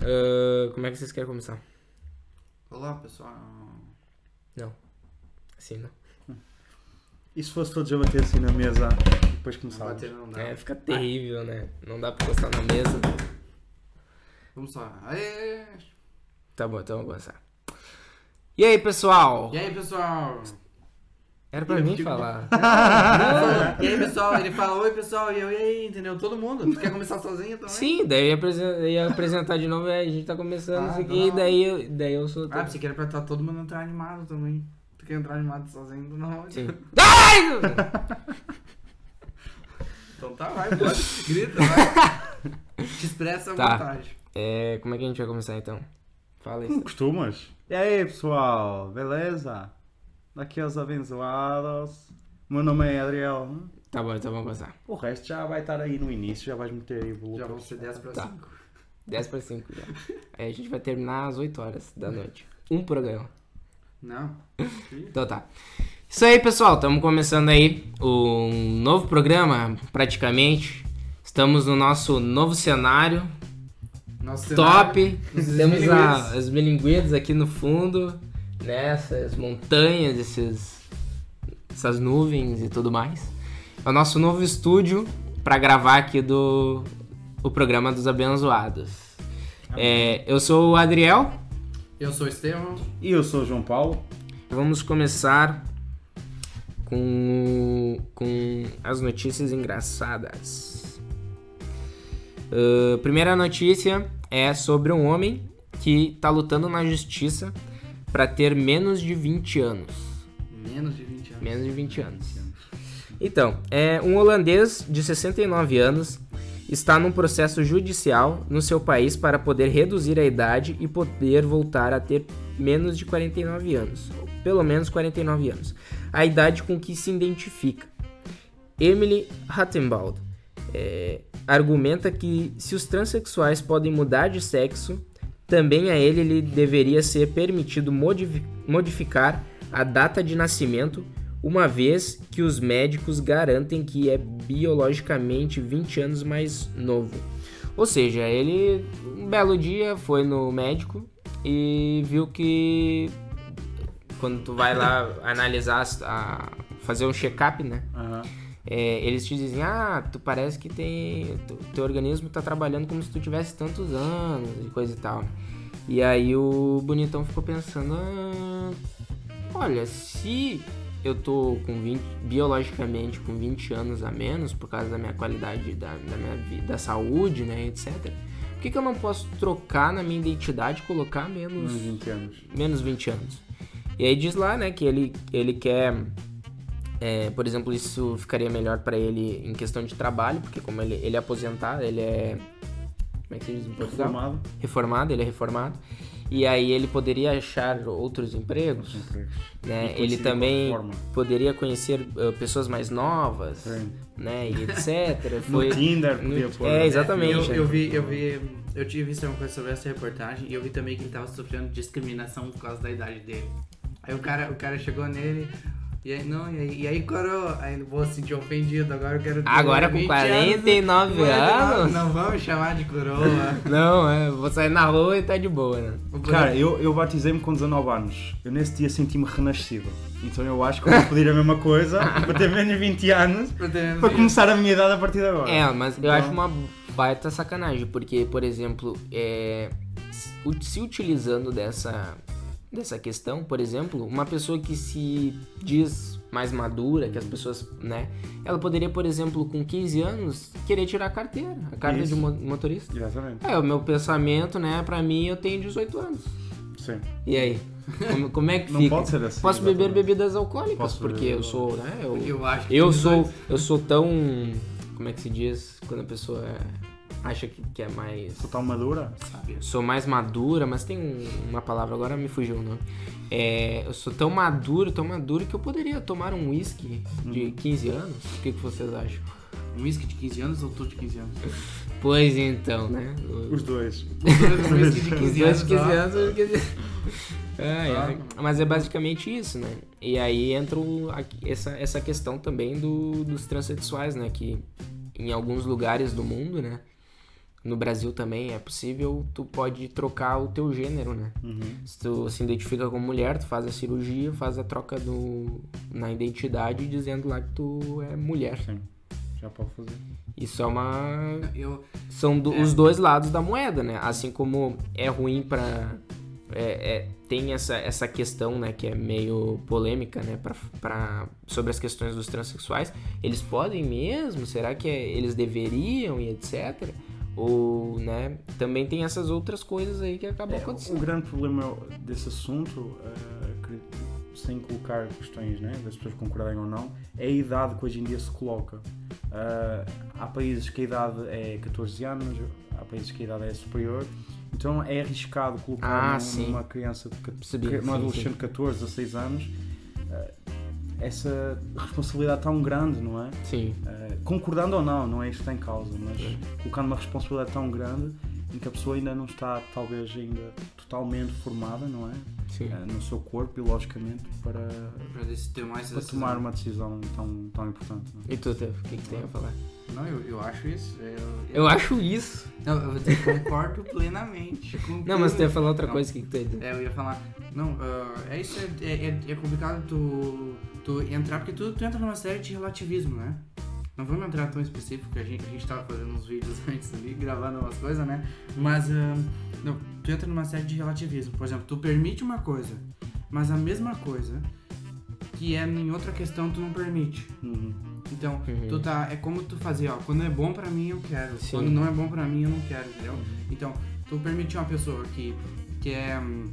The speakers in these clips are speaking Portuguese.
Ah, como é que vocês querem começar? Olá, pessoal. Não. Assim, não. E se fosse todos a bater assim na mesa e depois Não começava? bater não dá. É, fica terrível, né? Não dá pra encostar na mesa. Vamos lá. Aê! Tá bom, então vamos começar. E aí, pessoal? E aí, pessoal? Era pra mim fico- falar. E aí, pessoal? Ele fala, oi, pessoal. E eu, e aí, entendeu? Todo mundo. Tu quer começar sozinho também? Sim, daí eu ia, apresen- eu ia apresentar de novo, aí a gente tá começando Ah, isso aqui, não. daí eu, daí eu sou. Ah, você quer pra tá todo mundo entrar animado também. Tu quer entrar animado sozinho? Tu Não. Sim. Ai! Então tá, vai, pode. Grita, vai. Te expressa à Tá. vontade. É, como é que a gente vai começar então? Fala isso. Como costumas? E aí pessoal, beleza? Daqui aos abençoados. O meu nome é Adriel. Tá bom, então vamos começar. O resto já vai estar aí no início, já vais meter aí o Já vão ser 10 pra Tá. 5. 10 para 5 já. Aí a gente vai terminar às 8 horas da noite. Um programa. Não? Então tá. Isso aí, pessoal. Estamos começando aí um novo programa, praticamente. Estamos no nosso novo cenário. Nosso Top. cenário, Temos as bilinguidas aqui no fundo. Né? Essas montanhas, esses, essas nuvens e tudo mais. É o nosso novo estúdio para gravar aqui do o programa dos abençoados. É, eu sou o Adriel. Eu sou o Estevão. E eu sou o João Paulo. Vamos começar com, com as notícias engraçadas. Ah, primeira notícia é sobre um homem que está lutando na justiça para ter menos de 20 anos. Menos de 20 anos. Menos de 20 anos. Então, é um holandês de 69 anos está num processo judicial no seu país para poder reduzir a idade e poder voltar a ter menos de 49 anos, ou pelo menos 49 anos, a idade com que se identifica. Emily Rattenbald é, argumenta que se os transexuais podem mudar de sexo, também a ele lhe deveria ser permitido modifi- modificar a data de nascimento, uma vez que os médicos garantem que é biologicamente 20 anos mais novo. Ou seja, ele um belo dia foi no médico e viu que quando tu vai lá analisar, a, fazer um check-up, né? Aham. É, eles te dizem, ah, tu parece que tem. tu- teu organismo tá trabalhando como se tu tivesse tantos anos e coisa e tal. E aí o bonitão ficou pensando, ah, olha, se eu tô com 20, biologicamente com 20 anos a menos por causa da minha qualidade da, da minha vida, da saúde, né, etc. Por que, que eu não posso trocar na minha identidade e colocar menos Uns 20 anos. menos 20 anos. E aí diz lá, né, que ele, ele quer, é, por exemplo, isso ficaria melhor pra ele em questão de trabalho, porque como ele, ele é aposentado, ele é, como é que se diz em Portugal? Reformado. Reformado, ele é reformado. E aí ele poderia achar outros empregos, né? E Ele conseguir também poderia conhecer uh, pessoas mais novas, Sim. né? E etc. No Foi Tinder, no- podia pôr. é, exatamente. Eu, eu vi, eu vi, eu tinha visto uma coisa sobre essa reportagem e eu vi também que ele tava sofrendo discriminação por causa da idade dele. Aí o cara, o cara chegou nele e aí, não, e aí, e aí coroa, aí eu vou sentir ofendido, agora eu quero ter Agora com 20 49 anos? Não vamos chamar de coroa. Não, é, vou sair na rua e tá de boa, né? Cara, eu, eu batizei-me com 19 anos. Eu nesse dia senti-me renascido. Então eu acho que eu vou pedir a mesma coisa para ter menos de 20 anos para começar a minha idade a partir de agora. É, mas eu Então- acho uma baita sacanagem, porque, por exemplo, é, se utilizando dessa, dessa questão, por exemplo, uma pessoa que se diz mais madura, que as pessoas, né, ela poderia, por exemplo, com 15 anos, querer tirar a carteira, a carta Isso. de mo- motorista. Exatamente. É, o meu pensamento, né, pra mim, eu tenho 18 anos. Sim. E aí? Como, como é que Não fica? pode ser assim, Posso beber bebidas alcoólicas, Posso porque beber- eu sou, né, eu, Eu acho que eu sou, eu sou tão. Como é que se diz? Quando a pessoa acha que, que é mais. Sou tão madura. Sabia. Sou mais madura, mas tem um- uma palavra, agora me fugiu o nome. É, eu sou tão maduro, tão maduro que eu poderia tomar um whisky de 15 anos. O que, que vocês acham? Um whisky de 15 anos ou tu de 15 anos? Pois então, né? Os dois. Um whisky de Os 15 dois anos. de 15 ó. anos. eu quis dizer. É, Ah. é. Mas é basicamente isso, né? E aí entra o- essa, essa questão também do, dos transexuais, né? Que em alguns lugares do mundo, né? No Brasil também é possível, tu pode trocar o teu gênero, né? Uhum. Se tu se identifica como mulher, tu faz a cirurgia, faz a troca do, na identidade dizendo lá que tu é mulher. Sim, já pode fazer. Isso é uma. Eu, São do- É. os dois lados da moeda, né? Assim como é ruim pra. é- é- tem essa, essa questão, né, que é meio polêmica, né, pra, pra, sobre as questões dos transexuais. Eles podem mesmo? Será que é- eles deveriam e etc? Ou, né, também tem essas outras coisas aí que acabam É, o acontecendo. grande problema desse assunto, eh, sem colocar questões né, das pessoas concordarem ou não, é a idade que hoje em dia se coloca. Ah, há países que a idade é 14 anos, há países que a idade é superior, então é arriscado colocar Ah, num- numa criança, de Percebi, que- sim, adolescente de 14, 16 anos, ah, essa responsabilidade tão grande, não é? Sim. Uh, concordando ou não, não é isso que está em causa, mas É. colocando uma responsabilidade tão grande em que a pessoa ainda não está, talvez, ainda totalmente formada, não é? Sim. Uh, no seu corpo, biologicamente, para, ter mais para tomar uma decisão tão, tão importante. Não, é? E tu, Tef, o que, que tem a falar? Não, eu, eu acho isso. Eu, Eu acho isso. Não, eu dizer, concordo plenamente com Não, mas tu ia falar outra Não. coisa, o que, que tu ia dizer? É, eu ia falar. Não, ah, é isso, é, é, é complicado tu, tu entrar, porque tu, tu entra numa série de relativismo, né? Não vamos entrar tão específico, que a gente, a gente tava fazendo uns vídeos antes ali, gravando umas coisas, né? Mas ah, não, tu entra numa série de relativismo. Por exemplo, tu permite uma coisa, mas a mesma coisa que é em outra questão tu não permite. Uhum. Então, Uhum. tu tá. É como tu fazer, ó. Quando é bom pra mim, eu quero. Sim. Quando não é bom pra mim, eu não quero, entendeu? Então, tu permitir uma pessoa que quer hum,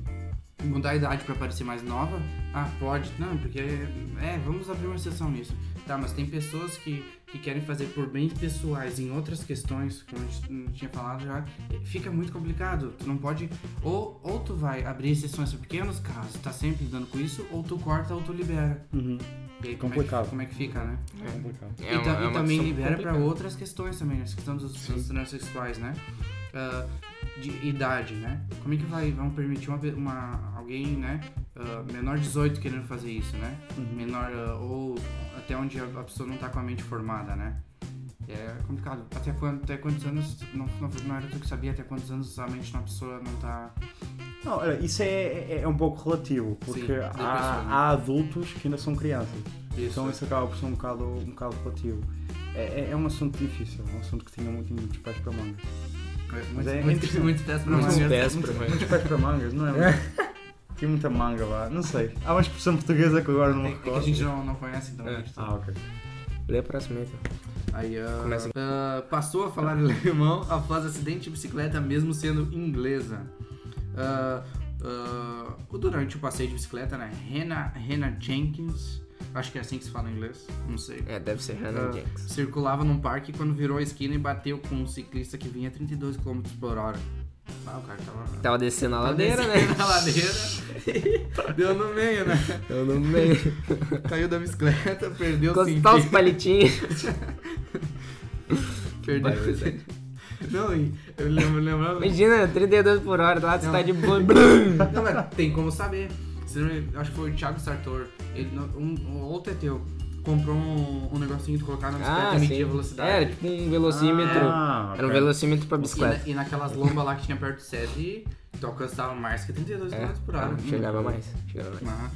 mudar a idade pra parecer mais nova, ah, pode. Não, porque. É, vamos abrir uma exceção nisso. Tá, mas tem pessoas que, que querem fazer por bens pessoais em outras questões, como a gente tinha falado já, fica muito complicado. Tu não pode. Ou, ou tu vai abrir exceções para pequenos casos, tá sempre lidando com isso, ou tu corta ou tu libera. Uhum. E aí, como é que- Complicado. como é que fica, né? É complicado. É e, uma- é e também libera para outras questões também, essa questão dos, dos transexuais, né? Ah, de idade, né? Como é que vai, vão permitir uma, uma alguém, né? ah, menor de 18 querendo fazer isso, né? Uhum. Menor ah, ou até onde a, a pessoa não tá com a mente formada, né? É complicado. Até, quando, até quantos anos, não, não, não era tu que sabia até quantos anos a mente de uma pessoa não tá... Não, olha, isso é, é, é um pouco relativo, porque Sim, há, pessoa, né? há adultos que ainda são crianças. Isso. Então isso acaba por ser um bocado, um bocado relativo. É, é, é um assunto difícil, é um assunto que tinha muito, muitos pés para mangas. Muito, Mas é muito, muito pés Muito- para mangas. Muitos pés para mangas, não é? Tinha muita manga lá, não sei. Há uma expressão portuguesa que agora não me É, é que a recordo. gente não, não conhece, então. É. Ah, ok. Lê a próxima aí, então. Aí, ah, Começa. ah, passou a falar alemão após acidente de bicicleta, mesmo sendo inglesa. Ah, durante o passeio de bicicleta, né? Hannah, Hannah Jenkins, acho que é assim que se fala em inglês, não sei. É, deve ser Hannah Ah, Jenks. circulava num parque quando virou a esquina e bateu com um ciclista que vinha a 32 km por hora. Ah, o cara tava. Tava descendo a tava ladeira, descendo né? Na ladeira. Deu no meio, né? Eu não meio. Caiu da bicicleta, perdeu o Encostar os palitinhos. Perdeu o. Não, eu lembro, lembrava. Imagina, 32 por hora, lá você tá de boa. Não, mas tem como saber. Acho que foi o Thiago Sartor. Ele, um, um outro é teu. Comprou um, um negocinho de colocar na bicicleta Ah, e medir sim. a velocidade. Era tipo um velocímetro. Ah, Era um velocímetro pra E, bicicleta. na- e naquelas lombas lá que tinha perto do sede, tu alcançava mais que 32 É, km por hora. ah, chegava mais. Chegava mais.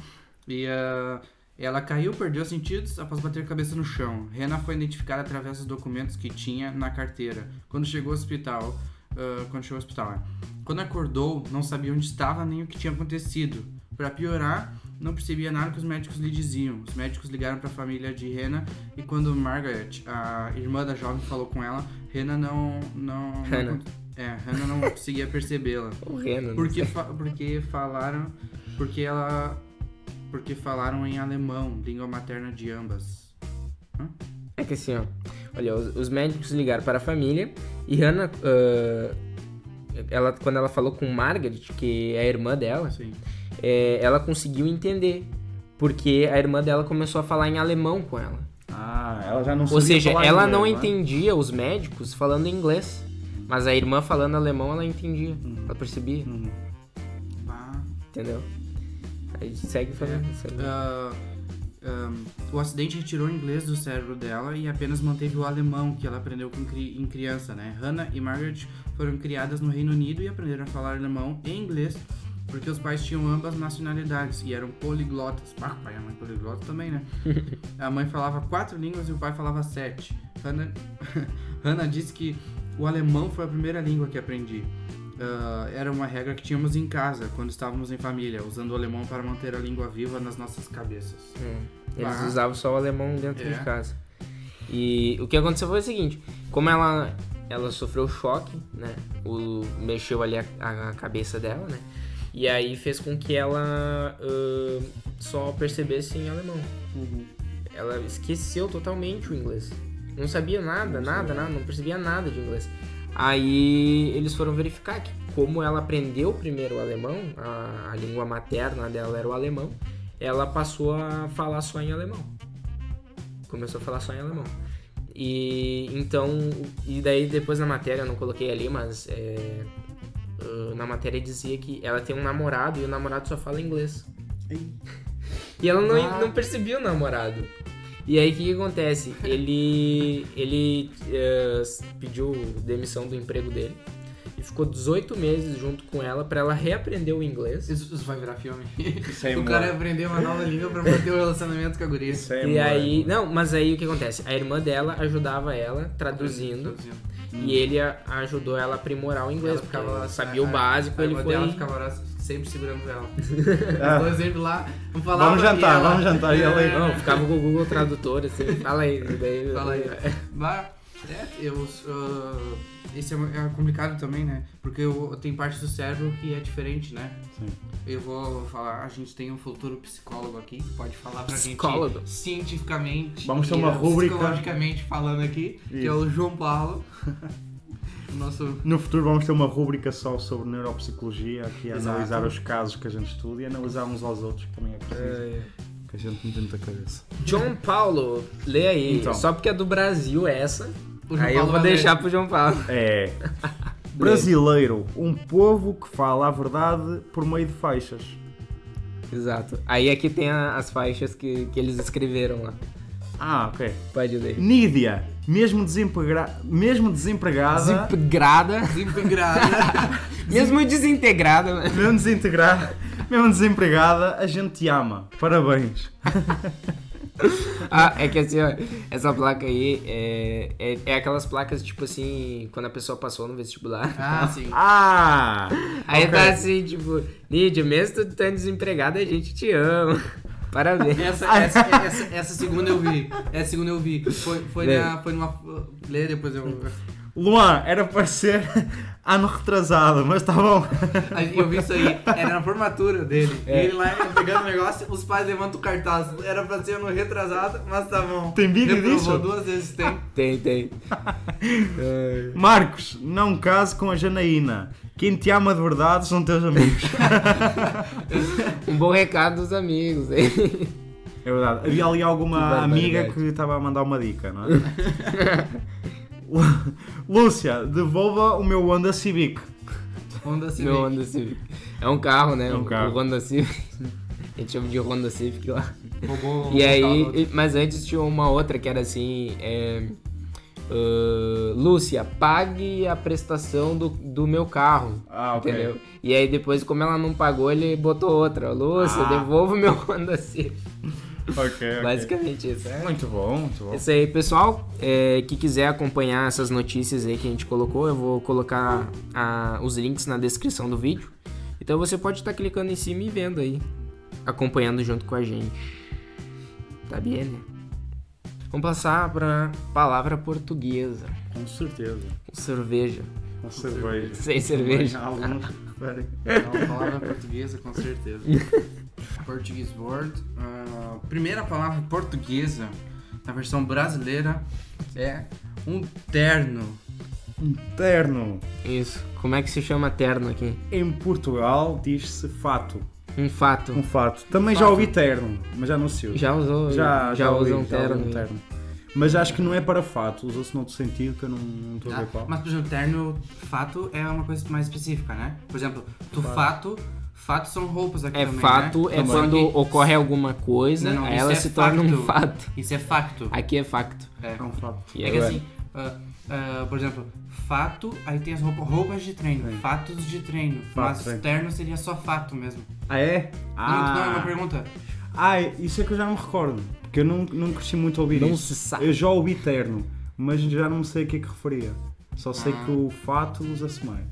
E ah, ela caiu, perdeu os sentidos após bater a cabeça no chão. Rena foi identificada através dos documentos que tinha na carteira. Quando chegou ao hospital, ah, quando chegou ao hospital, é. quando acordou, não sabia onde estava nem o que tinha acontecido. Para piorar, não percebia nada que os médicos lhe diziam. Os médicos ligaram para a família de Rena e quando Margaret, a irmã da jovem, falou com ela, Rena não, não, não Hannah. é, Rena não conseguia percebê-la. O Reno. Porque, fa- porque falaram. Porque ela. Porque falaram em alemão, língua materna de ambas. É que assim, ó. Olha, os, os médicos ligaram para a família e Hannah. ah, ela, quando ela falou com Margaret, que é a irmã dela, Sim. É, ela conseguiu entender. Porque a irmã dela começou a falar em alemão com ela. Ah, ela já não Ou seja, falar ela inglês, não é? entendia os médicos falando inglês. Mas a irmã falando alemão, ela entendia. Ela percebia, 嗯 Ah, entendeu? Aí segue falando. segue. ah, Ahn, o acidente retirou o inglês do cérebro dela e apenas manteve o alemão que ela aprendeu com cri- em criança, né? Hannah e Margaret foram criadas no Reino Unido e aprenderam a falar alemão e inglês porque os pais tinham ambas nacionalidades e eram poliglotas. Ah, pai e a mãe poliglota também, né? a mãe falava quatro línguas e o pai falava sete. Hannah, Hannah disse que o alemão foi a primeira língua que aprendi. Ah, era uma regra que tínhamos em casa, quando estávamos em família, usando o alemão para manter a língua viva nas nossas cabeças. Hum, Eles Ah. usavam só o alemão dentro É. de casa. E o que aconteceu foi o seguinte: como ela, ela sofreu choque, né? O, mexeu ali a, a cabeça dela, né? E aí fez com que ela ah, só percebesse em alemão. Ela esqueceu totalmente o inglês. Não sabia nada, nada, nada, não percebia nada de inglês. Aí eles foram verificar que como ela aprendeu primeiro o alemão, a, a língua materna dela era o alemão, ela passou a falar só em alemão. Começou a falar só em alemão. E então, e daí depois na matéria, eu não coloquei ali, mas é, ah, na matéria dizia que ela tem um namorado e o namorado só fala inglês. E ela não, Ah. não percebia o namorado. E aí o que, que acontece? Ele, ele eh, pediu demissão do emprego dele e ficou 18 meses junto com ela pra ela reaprender o inglês. Isso, isso vai virar filme. Isso é o cara aprendeu uma nova língua pra manter o relacionamento com a guria. Isso é E aí, não, mas aí o que acontece? A irmã dela ajudava ela traduzindo e ele a- ajudou ela a aprimorar o inglês, Ela porque ela sabia o a- básico, a ele foi dela ficava sempre segurando ela. Ah. Os dois sempre lá. Vamos falar Vamos jantar, vamos jantar, e ela aí? Não, ficava com o Google Tradutor, assim, fala aí, daí... Fala aí. Mas, é, eu, ah, esse é, é complicado também, né? Porque eu, tem parte do cérebro que é diferente, né? Sim. Eu vou falar, a gente tem um futuro psicólogo aqui, que pode falar pra Psicólogo? gente cientificamente. Vamos ter e uma rúbrica. Psicologicamente falando aqui, que é Isso. o João Paulo. nosso No futuro vamos ter uma rúbrica só sobre neuropsicologia, aqui a Exato. analisar os casos que a gente estuda e analisar uns aos outros, que também é preciso. É. Que a gente não tem muita cabeça. João Paulo, lê aí. Então. Só porque é do Brasil essa. O João aí eu Paulo vou vai deixar pro João Paulo. É. Brasileiro, um povo que fala a verdade por meio de faixas. Exato. Aí aqui tem a- as faixas que, que eles escreveram lá. Ah, ok. Pode ler. Nídia, mesmo, desempregra... mesmo desempregada, Desintegrada. desintegrado. Mesmo desintegrada, né? mesmo desintegrada, mesmo desempregada, a gente te ama. Parabéns. Ah, é que assim, ó, essa placa aí é, é, é aquelas placas, tipo assim, quando a pessoa passou no vestibular. ah, sim. Ah! Aí ok. tá assim, tipo, Lídia, mesmo tu estando desempregada, a gente te ama. Parabéns. Essa, essa, essa, essa segunda eu vi. Essa segunda eu vi. Foi, foi, na, foi numa. Lê depois eu. Luan, era para ser ano retrasado, mas tá bom. Eu vi isso aí. Era na formatura dele. É. Ele lá pegando o negócio, os pais levantam o cartaz. Era pra ser no retrasado, mas tá bom. Tem vídeo Reprovou disso? duas vezes tem. Tem, tem. Marcos, não case com a Janaína. Quem te ama de verdade são teus amigos. Um bom recado dos amigos, hein? É verdade. Havia ali Que alguma barbaridade. amiga que estava a mandar uma dica, não é? Lúcia, devolva o meu Honda Civic. Honda Civic. Meu Honda Civic. É um carro, né? É um O- carro. O Honda Civic. A gente chama de Honda Civic lá. Roubou E aí, mas antes tinha uma outra que era assim, é, ah, Lúcia, pague a prestação do, do meu carro. Ah, ok. Entendeu? E aí depois, como ela não pagou, ele botou outra. Lúcia, Ah. devolva o meu Honda Civic. Ok, ok. Basicamente isso. É. Muito bom, muito bom. Isso aí, pessoal. É, que quiser acompanhar essas notícias aí que a gente colocou, eu vou colocar ah, os links na descrição do vídeo. Então você pode estar clicando em cima e vendo aí, acompanhando junto com a gente. Tá bem, né? Vamos passar para palavra portuguesa. Com certeza. Com cerveja. Com cerveja. Sem cerveja. Preferem. É uma palavra portuguesa, com certeza. Portuguese word. ah, primeira palavra portuguesa, na versão brasileira, é um terno. Um terno. Isso. Como é que se chama terno aqui? Em Portugal diz-se fato. Um fato. Um fato. Também já Fato. ouvi terno, mas já não se usa. Já usou? já, já, já ouvi terno. um terno. Mas acho que não é para fato, usa-se noutro sentido que eu não estou a Ah, ver qual. mas, por exemplo, terno, fato é uma coisa mais específica, né? Por exemplo, tu fato Fatos são roupas aqui É também, fato, né? é Só quando que ocorre alguma coisa, Não, não, ela é se torna um fato. Isso é facto. Aqui é facto. É. É um fato. É que assim, ah, ah, por exemplo, fato, aí tem as roupas, roupas de treino, Sim. fatos de treino. Fato, mas terno seria só fato mesmo. Ah, é? Não, não, é uma Ah, pergunta. ah, isso é que eu já não me recordo. Porque eu não, não cresci muito a ouvir Não isso. se sabe. Eu já ouvi terno, mas já não sei a que é que referia. Só sei Ah. que o fato usa-se mais.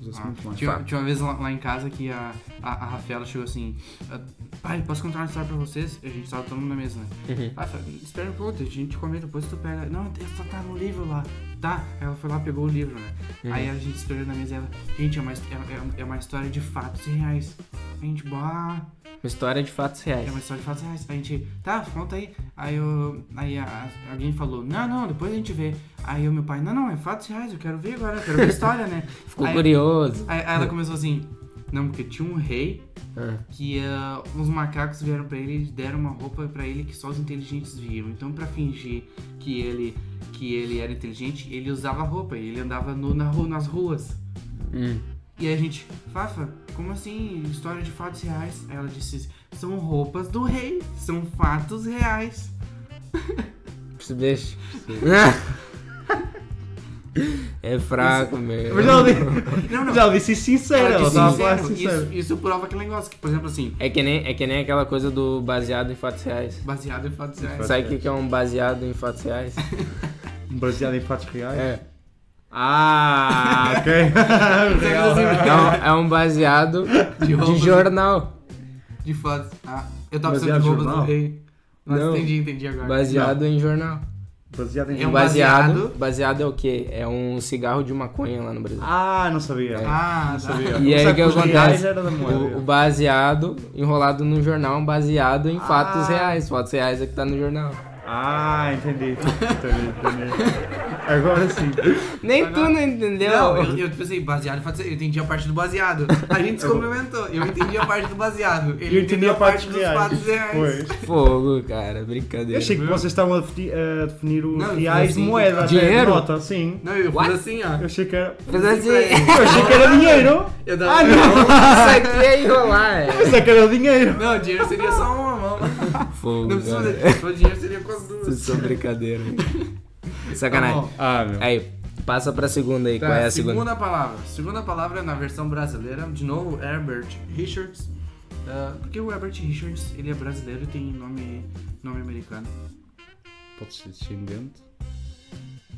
Usa-se Ah, muito mais. tinha, uma vez lá, lá em casa que a, a, a Rafaela chegou assim: ah, Pai, posso contar uma história pra vocês? A gente tava todo mundo na mesa, né? Uhum. Ah, espera um pouco, a gente comenta, depois tu pega. Não, só tá no livro lá. Tá, ela foi lá, pegou o livro, né? Uhum. Aí a gente esperou na mesa e ela, gente, é uma, é, é- é uma história de fatos reais. A gente, bah, Uma história de fatos é reais. uma história de fatos reais. A gente, tá, conta aí. Aí, eu, aí a- a- alguém falou, não, não, depois a gente vê. Aí o meu pai, não, não, é fatos reais, eu quero ver agora, eu quero ver a história, né? Ficou aí, curioso. Aí, aí ela começou assim, não, porque tinha um rei Ah. que ah, uns macacos vieram pra ele e deram uma roupa pra ele que só os inteligentes viam. Então, pra fingir que ele que ele era inteligente, ele usava roupa e ele andava na rua, nas ruas. Hum. E aí a gente, Fafa, como assim? História de fatos reais? Aí ela disse, são roupas do rei, são fatos reais. Se deixa. É fraco mesmo. Mas ela, Não, não. já disse isso sincera. Ela Ela disse estava a falar sincero, sincero. isso, isso prova aquele negócio, que, por exemplo, assim, É que, nem, é que nem aquela coisa do baseado em fatos reais. baseado em fatos reais. Sabe o que que é um baseado em fatos reais? Baseado em fatos reais? É. Ah, ok. É um, é um baseado de roupas. jornal. De fatos. Ah, eu tava Baseado pensando de em roupas do jornal? rei. Mas Não. entendi, entendi agora. Baseado em jornal. Baseado em É um baseado, baseado. baseado é o quê? É um cigarro de maconha lá no Brasil. Ah, não sabia. Ah, não tá. sabia. E aí o que acontece? O, o baseado enrolado no jornal, um baseado em fatos Ah. reais. Fatos reais é que tá no jornal. Ah, entendi. Entendi, entendi. Agora sim. Nem tu não entendeu. Não, eu, eu pensei, baseado em fatos reais. Eu entendi a parte do baseado. A gente se complementou. Eu entendi a parte do baseado. Ele Eu entendi a parte dos reais. fatos reais. Pois. Fogo, cara, brincadeira. Eu achei que vocês estavam a definir, os Não, reais fiz de assim, moeda. até Dinheiro? de Nota, sim. Não, eu What? fiz assim, ó. Eu achei que era. Fez assim. Eu achei que era dinheiro. Eu dava... Ah, não! Isso aqui é enrolar, é. Pensei que era dinheiro. Não, dinheiro seria só mão. Fogo, Não precisa fazer. O dinheiro seria com as duas. Vocês são brincadeira. Sacanagem. Tá bom. Ah, meu. Aí, passa pra segunda aí. Tá, Qual é a segunda? segunda? palavra. Segunda palavra na versão brasileira, de novo, Herbert Richards. Ah, porque o Herbert Richards, ele é brasileiro e tem nome, nome americano. Pode ser descendente.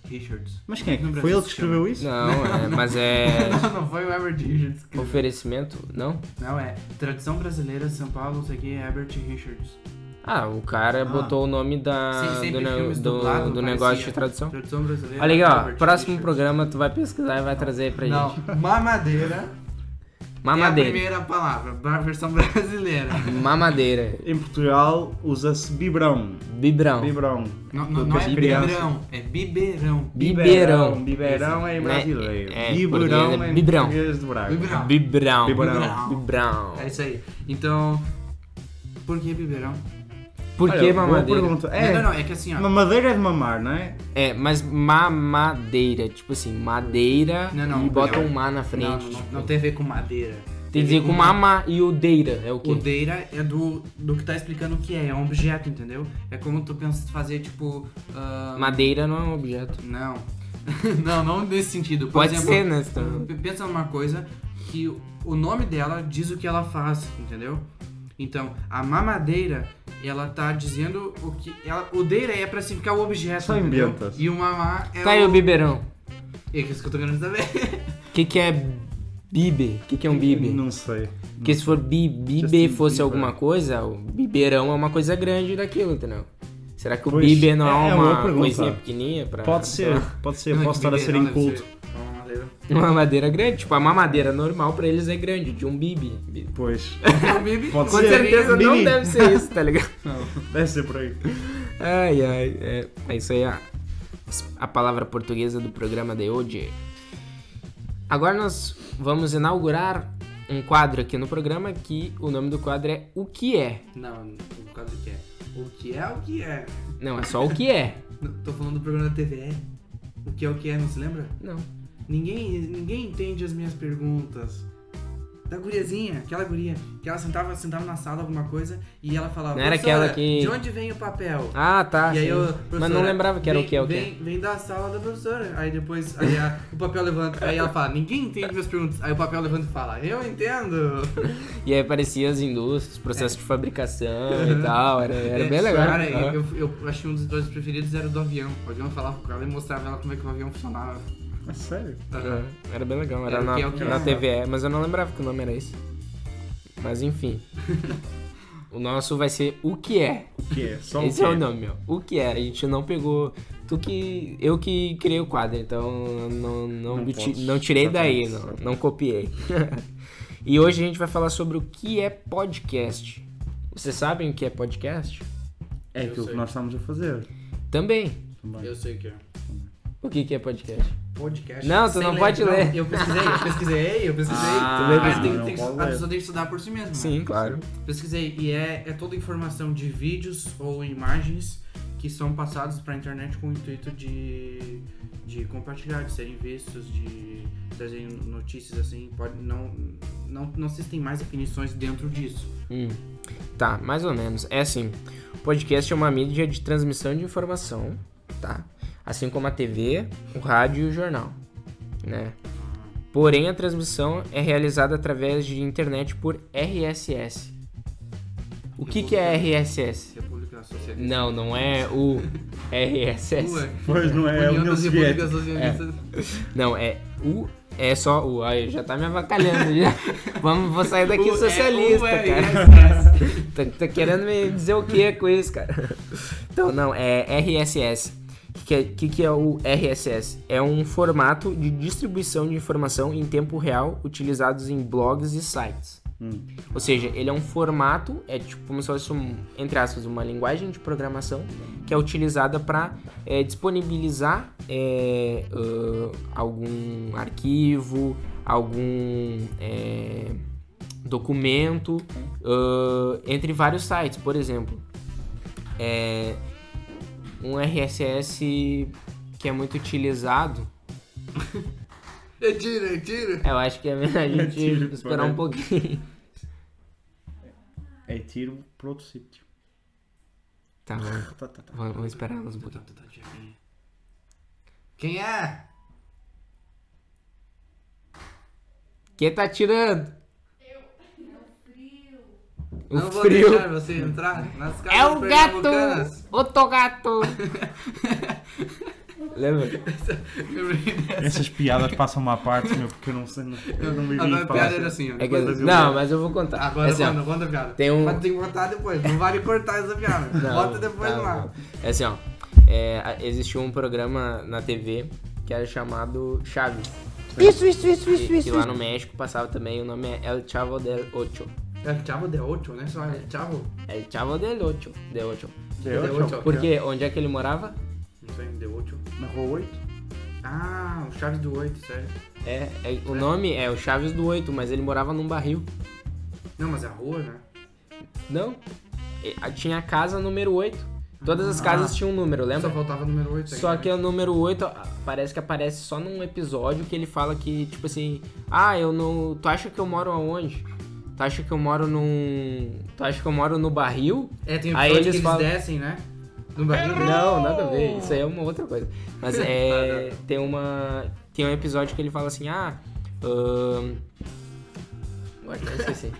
Richards. Mas quem é foi ele que se escreveu isso? Não, é, mas é. Não, não foi o Herbert Richards. que- Oferecimento? Não? Não, é tradição brasileira, São Paulo, não sei o que, Herbert Richards. Ah, o cara botou o nome da, Sim, do, ne- do, dublado, do negócio de tradução. Tradição brasileira. Olha aqui, ó. Herbert Próximo Richards. programa tu vai pesquisar e vai trazer aí pra Não, gente. mamadeira. É a Mamadeira. primeira palavra, pra versão brasileira. Mamadeira. Em Portugal usa-se biberão. Bibrão. Biberão. Não, não, não é biberão, é biberão. Biberão. Biberão é brasileiro. É, Biberão português é é biberão. português de Braga. Biberão. Bibrão. Biberão. Bibrão. É isso aí. Então, por que biberão? Por Olha, que boa mamadeira? pergunta. Não, É, não, não, é que assim, ó. mamadeira é de mamar, não é? É, mas mamadeira. Tipo assim, madeira Não, não, e bota não. um má na Não, frente. não, não, tipo. não tem a ver com madeira. Tem que dizer com mama e o deira. É o quê? O deira é do, do que tá explicando o que é, é um objeto, entendeu? É como tu pensa fazer, tipo. ah, Madeira não é um objeto. Não. não, não nesse sentido. Por Pode exemplo, ser, né? Pensa numa coisa que o nome dela diz o que ela faz, entendeu? Então, a mamadeira, ela tá dizendo o que. Ela, o deira é pra significar o objeto. Só entendeu? inventas. E o mamá é Tá aí o biberão. É que isso que eu tô querendo saber. O que, que é bibe? O que, que é um bibe? Não sei. Porque se for bi, bibe fosse alguma coisa, o biberão é uma coisa grande daquilo, entendeu? Será que o Pois, bibe não é é uma uma coisinha pequenininha? Pra, Pode ser, pode ser. Posso estar a ser inculto. ser uma madeira grande. Tipo, a mamadeira normal pra eles é grande, de um bibe. Pois. O bibi- Pode Com ser. certeza não Bibi. deve ser isso, tá ligado? Deve ser por aí. Ai, ai. É, é isso aí, a, a palavra portuguesa do programa de hoje. Agora nós vamos inaugurar um quadro aqui no programa que o nome do quadro é O que é. Não, causa do que é. O que é o que é? Não, é só o que é. Não, Tô falando do programa da TVE. O que é o que é, não se lembra? Não. Ninguém, ninguém entende as minhas perguntas. da guriazinha, aquela guria, que ela sentava, sentava na sala alguma coisa e ela falava, Não era "Professora, aquela que- de onde vem o papel? Ah, tá. e aí eu, Mas não lembrava que era vem, o que é o que. Vem, vem da sala da professora. Aí depois aí a- o papel levanta. Aí ela fala, ninguém entende minhas perguntas. Aí o papel levanta e fala, eu entendo. E aí aparecia as indústrias, processos de fabricação e tal. Era, era bem legal. Cara, eu, eu, eu achei um dos dois preferidos era o do avião. O avião falava com ela e mostrava ela como é que o avião funcionava. É sério? Aham. Era bem legal, era Era o na, que é que na é. TVE, mas eu não lembrava que o nome era esse. Mas enfim. o nosso vai ser O Que É. O que é? Só esse o é que o nome, meu. O Que É. A gente não pegou. Tu que. Eu que criei o quadro, então não, não, Não ti- não tirei daí, não, não copiei. e hoje a gente vai falar sobre o que é podcast. Vocês sabem o que é podcast? É aquilo que nós estamos a fazer. Também. Também. Eu sei o que é. O que, que é podcast? Podcast. Não, tu não pode Não, ler. Eu pesquisei, eu pesquisei, eu pesquisei. Ah, Tu leu Mas tem, não tem que, pode a ler. pessoa tem que estudar por si mesma. né? Sim, claro. Pesquisei e é, é toda informação de vídeos ou imagens que são passados para a internet com o intuito de, de compartilhar, de serem vistos, de trazerem notícias assim. Pode, não, não, não sei se tem mais definições dentro disso. Hum, tá, mais ou menos. É assim, o podcast é uma mídia de transmissão de informação, tá? Assim como a TV, o rádio e o jornal, né? Porém, a transmissão é realizada através de internet por RSS. O que, que é RSS? República Socialista. Não, não é o RSS. Ué, Pois não é a União União Soviética. Socialistas. Não, é o. É só o. Ai, já tá me avacalhando já. Vamos, vou sair daqui O- é socialista, o cara. RSS. Tá, tá querendo me dizer o que com isso, cara? Então, não, é RSS. O que, é- que, que é o RSS? É um formato de distribuição de informação em tempo real utilizados em blogs e sites. Hum. Ou seja, ele é um formato, é tipo como se fosse, um, entre aspas, uma linguagem de programação que é utilizada para disponibilizar é, ah, algum arquivo, algum é, documento, ah, entre vários sites. Por exemplo, é, um RSS que é muito utilizado, É tira, é tira. eu acho que é melhor a gente Tiro, esperar um pouquinho. É tiro para outro sítio. Tá bom, Tá, tá, tá. vamos, vamos esperar elas um pouquinho. Quem é? Quem tá tirando? O não vou frio. deixar você entrar nas casas É o gato! Outro gato! Lembra? Essas piadas passam-me à parte, meu, porque eu não sei. Não, eu não vivi Agora a piada assim. era assim, ó. É que- não, mas eu vou contar. Agora É assim, conta, conta a piada. tem um- Mas tem que botar depois, não vale cortar essa piada. Não, Bota depois tá, lá. não. É assim, ó. É, existiu um programa na TV que era chamado Chaves. Isso, isso, isso, E, isso, e isso. lá no México passava também, o nome é El Chavo del Ocho. É Chavo de Ocho, né? Só é Chavo. El Chavo del Ocho. De Ocho. Deu, Deu, tchau. tchau. Porque onde é que ele morava? Não sei, de Ocho. Na rua 8? Ah, o Chaves do Oito, sério. É, é- o nome é o Chaves do Oito, mas ele morava num barril. Não, mas é a rua, né? Não. E- a- Tinha a casa número 8. Todas as Ah. casas tinham um número, Só lembra? faltava o número 8 aí. Só né? que o número 8 ah, parece que aparece só num episódio que ele fala que, tipo assim, ah, eu não. Tu acha que eu moro aonde? Tu acha que eu moro num. Tu acha que eu moro no barril? É, tem um Aí eles que eles falam- descem, né? No barril. Não, nada a ver. Isso aí é uma outra coisa. Mas é. Tem uma. Tem um episódio que ele fala assim, ah. ahn, Agora eu esqueci.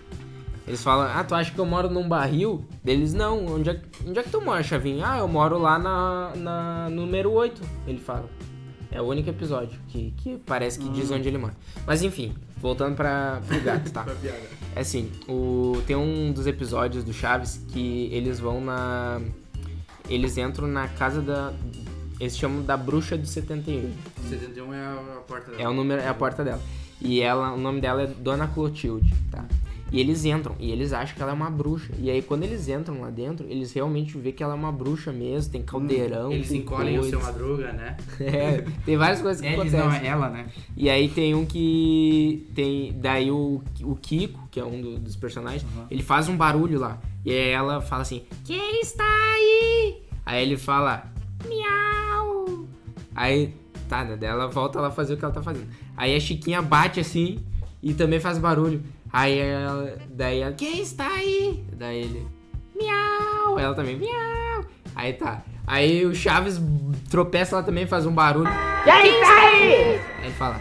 Eles falam, ah, tu acha que eu moro num barril? Deles, não. Onde é, onde é que tu mora, Chavinho? Ah, eu moro lá na, na número 8, ele fala. É o único episódio que, que parece que diz onde ele mora. Mas enfim, voltando pra, pro gato, tá? É assim, o, tem um dos episódios do Chaves que eles vão na. Eles entram na casa da. Eles chamam da bruxa de 71. 71 é a, a porta dela. É o número, é a porta dela. E ela, o nome dela é Dona Clotilde, tá? E eles entram e eles acham que ela é uma bruxa. E aí quando eles entram lá dentro, eles realmente vê que ela é uma bruxa mesmo, tem caldeirão. Eles tem encolhem o coisas. seu madruga, né? É, tem várias coisas que Eles acontecem. não, é ela, né? E aí tem um que. Tem. Daí o, o Kiko, que é um do- dos personagens, ele faz um barulho lá. E aí ela fala assim: Quem está aí? Aí ele fala: Miau! Aí. Tá, né? Daí ela volta lá fazer o que ela tá fazendo. Aí a Chiquinha bate assim e também faz barulho. Aí ela, daí ela, quem está aí? Daí ele, miau. Ela também, miau. Aí tá. Aí o Chaves tropeça lá também, faz um barulho. Quem tá aí? Aí ele fala,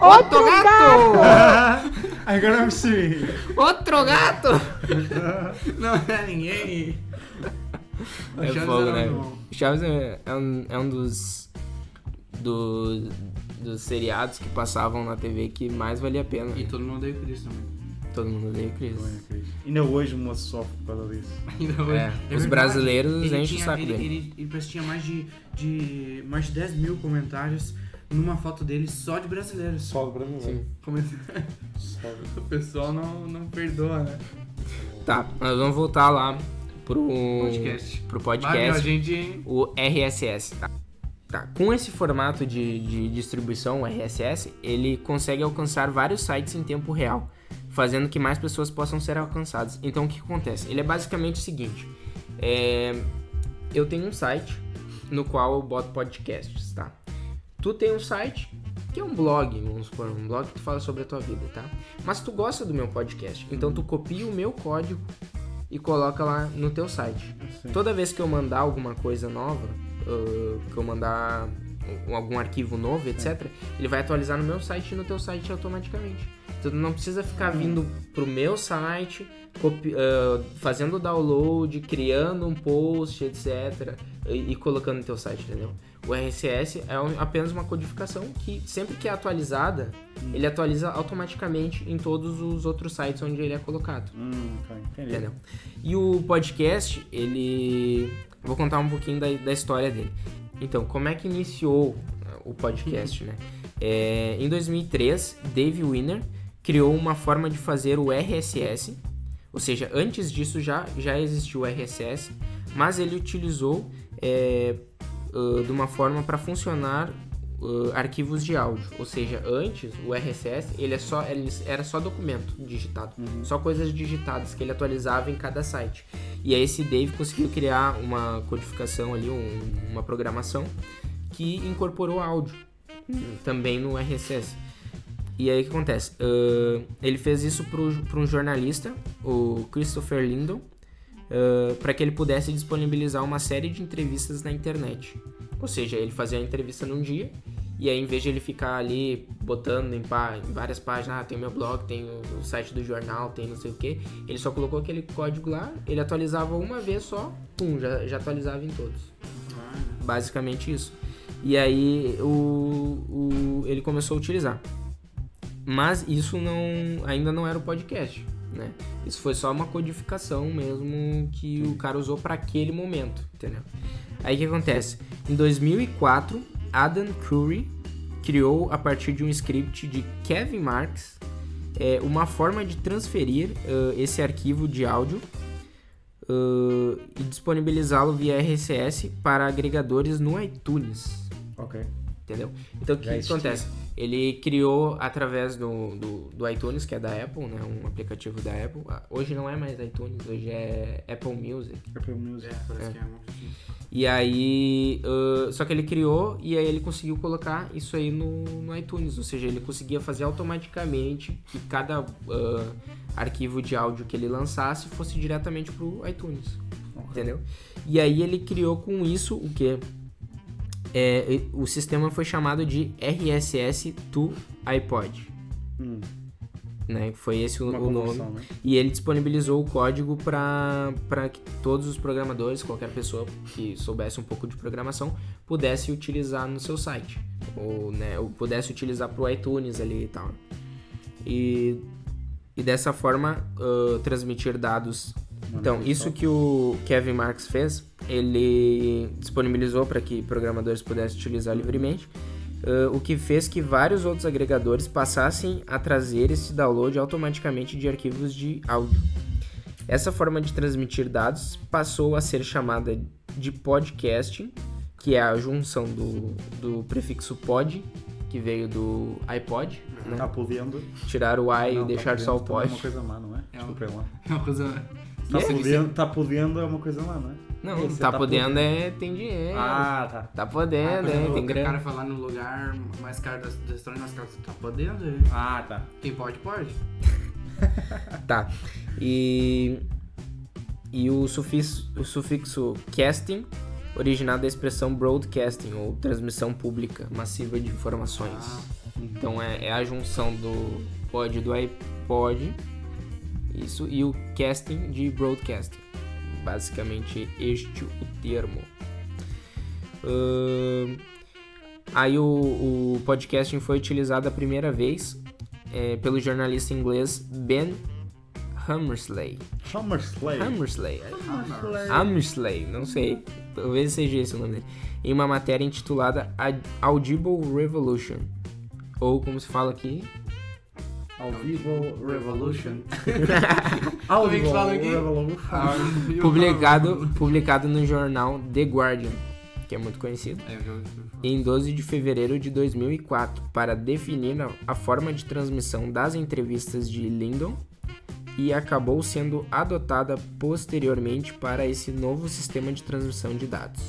Outro gato! Agora eu percebi. Outro gato! Não é ninguém. O É Chaves fogo, né? bom. Chaves é, é um, é um dos, do- dos seriados que passavam na TV que mais valia a pena. E todo mundo odeia o Chris também. Todo mundo odeia o Chris. Ainda hoje o moço sofre por causa disso. Ainda hoje. É, os verdade, brasileiros ele enchem o saco ele, dele. Ele, ele parece que tinha mais de, de, mais de 10 mil comentários numa foto dele só de brasileiros. Só do brasileiro. Comentário. Só do- O pessoal não, não perdoa, né? Tá, nós vamos voltar lá pro Podcast. Pro Valeu, podcast. gente. o RSS, tá? Tá, com esse formato de, de distribuição, o RSS, ele consegue alcançar vários sites em tempo real, fazendo que mais pessoas possam ser alcançadas. Então, o que acontece? Ele é basicamente o seguinte: é, eu tenho um site no qual eu boto podcasts, tá? Tu tem um site que é um blog, vamos supor, um blog que tu fala sobre a tua vida, tá? Mas tu gosta do meu podcast, então tu copia o meu código e coloca lá no teu site. Sim. Toda vez que eu mandar alguma coisa nova, uh, que eu mandar um- algum arquivo novo, etc., ele vai atualizar no meu site e no teu site automaticamente. Tu não precisa ficar vindo pro meu site, copi- uh, fazendo o download, criando um post, etc., e, e colocando no teu site, entendeu? O RSS é um- apenas uma codificação que sempre que é atualizada, ele atualiza automaticamente em todos os outros sites onde ele é colocado. Hum. Entendi. Entendeu? E o podcast, ele. Vou contar um pouquinho da, da história dele. Então, como é que iniciou uh, o podcast, né? É, em 2003, Dave Winner criou uma forma de fazer o RSS, ou seja, antes disso já, já existiu o RSS, mas ele utilizou é, uh, de uma forma para funcionar uh, arquivos de áudio. Ou seja, antes o RSS ele, é só, ele era só documento digitado, só coisas digitadas que ele atualizava em cada site. E aí esse Dave conseguiu criar uma codificação ali, um- uma programação que incorporou áudio hum, também no RSS. E aí o que acontece? Uh, ele fez isso para um jornalista, o Christopher Lindon, para que ele pudesse disponibilizar uma série de entrevistas na internet. Ou seja, ele fazia a entrevista num dia e aí em vez de ele ficar ali botando em, pá- em várias páginas, ah, tem meu blog, tem o, o site do jornal, tem não sei o que, ele só colocou aquele código lá, ele atualizava uma vez só, pum, já, já atualizava em todos. Basicamente isso. E aí o, o- ele começou a utilizar. Mas isso não ainda não era o podcast, né? Isso foi só uma codificação mesmo que o cara usou para aquele momento, entendeu? Aí o que acontece? Em 2004, Adam Curry criou a partir de um script de Kevin Marks é, uma forma de transferir eh, esse arquivo de áudio eh, e disponibilizá-lo via RSS para agregadores no iTunes. Ok. Entendeu? Então o que, que acontece? Ele criou através do, do, do iTunes, que é da Apple, né? Um aplicativo da Apple. Ah, Hoje não é mais iTunes, hoje é Apple Music. Apple Music. É, parece que é uma coisa assim. E aí. ah, só que ele criou e aí ele conseguiu colocar isso aí no, no iTunes. Ou seja, ele conseguia fazer automaticamente que cada ah, arquivo de áudio que ele lançasse fosse diretamente pro iTunes. Entendeu? E aí ele criou com isso o que? É, o sistema foi chamado de RSS to iPod. Hum, Né? Foi esse o, o nome. né? E ele disponibilizou o código para que todos os programadores, qualquer pessoa que soubesse um pouco de programação, pudesse utilizar no seu site. Ou, né, ou pudesse utilizar para o iTunes ali e tal. E, e dessa forma ah, transmitir dados. Então, isso que o Kevin Marks fez, ele disponibilizou para que programadores pudessem utilizar livremente. Uh, o que fez que vários outros agregadores passassem a trazer esse download automaticamente de arquivos de áudio. Essa forma de transmitir dados passou a ser chamada de podcasting, que é a junção do, do prefixo pod, que veio do iPod, né? Tá podendo. tirar o i e Não, deixar tá só o podendo também É pod. uma coisa má, não é? É Desculpa aí lá. É uma coisa. Tá ele podendo, tá podendo é uma coisa má, não é? Não, Esse tá, tá podendo podendo. é tem dinheiro. Ah, tá. Tá Ah, podendo, por é, tem o grana. cara falar no lugar mais caro do restaurante mais caro, tá podendo? Ah, tá. Quem pode, pode. tá. E. E o sufixo, o sufixo casting, originado da expressão broadcasting, ou transmissão pública massiva de informações. Ah, Então é, é a junção do pod do iPod, isso, e o casting de broadcasting. Basicamente este o termo. Ahn, aí o, o podcasting foi utilizado a primeira vez é, pelo jornalista inglês Ben Hammersley. SummerSlay. Hammersley. Hammersley, não sei. Talvez seja esse o nome dele. Em uma matéria intitulada Ad- Audible Revolution. Ou como se fala aqui, Ao vivo Revolution. Ao é que vivo fala aqui? Revolution. Ah, publicado, publicado no jornal The Guardian, que é muito conhecido, É, eu já ouvi falar. em 12 de fevereiro de 2004, para definir a, a forma de transmissão das entrevistas de Lyndon e acabou sendo adotada posteriormente para esse novo sistema de transmissão de dados.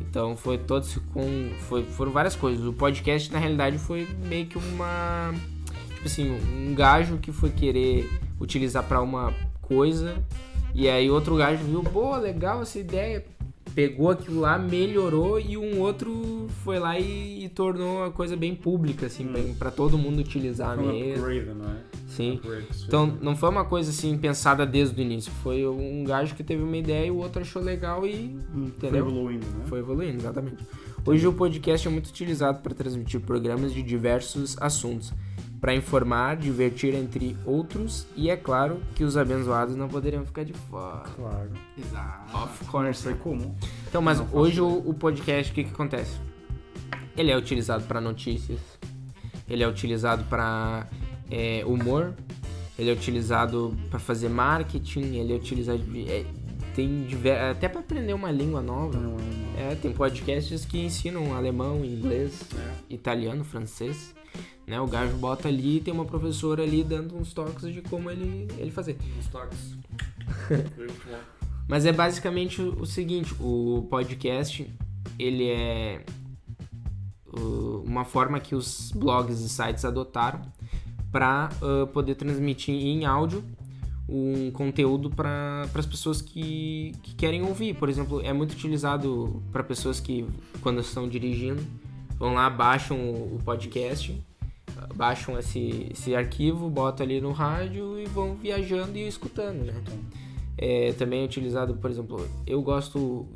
Então foi todos com foi, foram várias coisas. O podcast na realidade foi meio que uma tipo assim, um gajo que foi querer utilizar para uma coisa e aí outro gajo viu, pô, legal essa ideia, pegou aquilo lá, melhorou e um outro foi lá e, e tornou a coisa bem pública assim, Hum. para todo mundo utilizar Foi mesmo. upgrade, não é? Sim. Upgrade Então não foi uma coisa assim pensada desde o início, foi um gajo que teve uma ideia e o outro achou legal e Hum, Foi entendeu? evoluindo, não é? Foi evoluindo, exatamente. Hoje o podcast é muito utilizado para transmitir programas de diversos assuntos, para informar, divertir entre outros, e é claro que os abençoados não poderiam ficar de fora. Claro. Exato. Of course. sei como. Então, mas Não hoje o, o podcast, o que, que acontece? Ele é utilizado para notícias, ele é utilizado para humor, ele é utilizado para fazer marketing, ele é utilizado. é, tem diver... até para aprender uma língua nova. Não, não. É, tem podcasts que ensinam alemão, inglês, É. italiano, francês. Né? O gajo bota ali e tem uma professora ali dando uns toques de como ele, ele fazer. Uns toques. Mas é basicamente o, seguinte, o podcast, ele é uh, uma forma que os blogs e sites adotaram para poder transmitir em áudio um conteúdo para as pessoas que, que querem ouvir. Por exemplo, é muito utilizado para pessoas que, quando estão dirigindo, vão lá, baixam o, o podcast, baixam esse, esse arquivo, botam ali no rádio e vão viajando e escutando, né? É, também é utilizado, por exemplo, eu gosto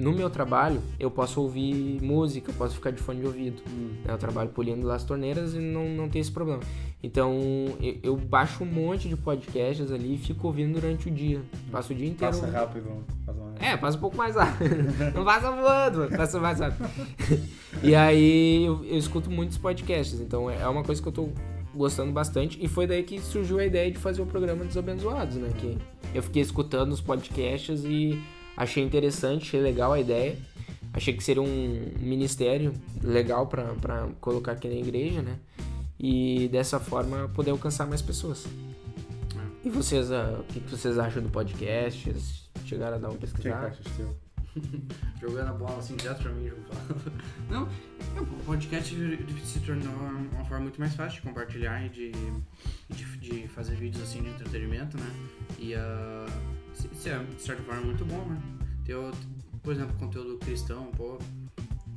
no meu trabalho, eu posso ouvir música, posso ficar de fone de ouvido. Hum. né? Eu trabalho polindo lá as torneiras e não, não tem esse problema. Então eu, eu baixo um monte de podcasts ali e fico ouvindo durante o dia. Passo o dia inteiro. Passa rápido. Passa mais- É, passa um pouco mais rápido. Não passa voando, passa mais rápido. e aí eu, eu escuto muitos podcasts, então é uma coisa que eu tô gostando bastante. E foi daí que surgiu a ideia de fazer o programa dos abençoados, né? Que eu fiquei escutando os podcasts e achei interessante, achei legal a ideia. Achei que seria um ministério legal pra colocar aqui na igreja, né? E dessa forma poder alcançar mais pessoas. E vocês, ah, o que vocês acham do podcast? Vocês Chegaram a dar uma é pesquisada? teu? Jogando a bola assim direto pra mim. Não, é, o podcast se tornou uma forma muito mais fácil de compartilhar e de, de, de fazer vídeos assim de entretenimento, né? E ah, isso é, de certa forma, muito bom, né? Ter, por exemplo, conteúdo cristão, pô.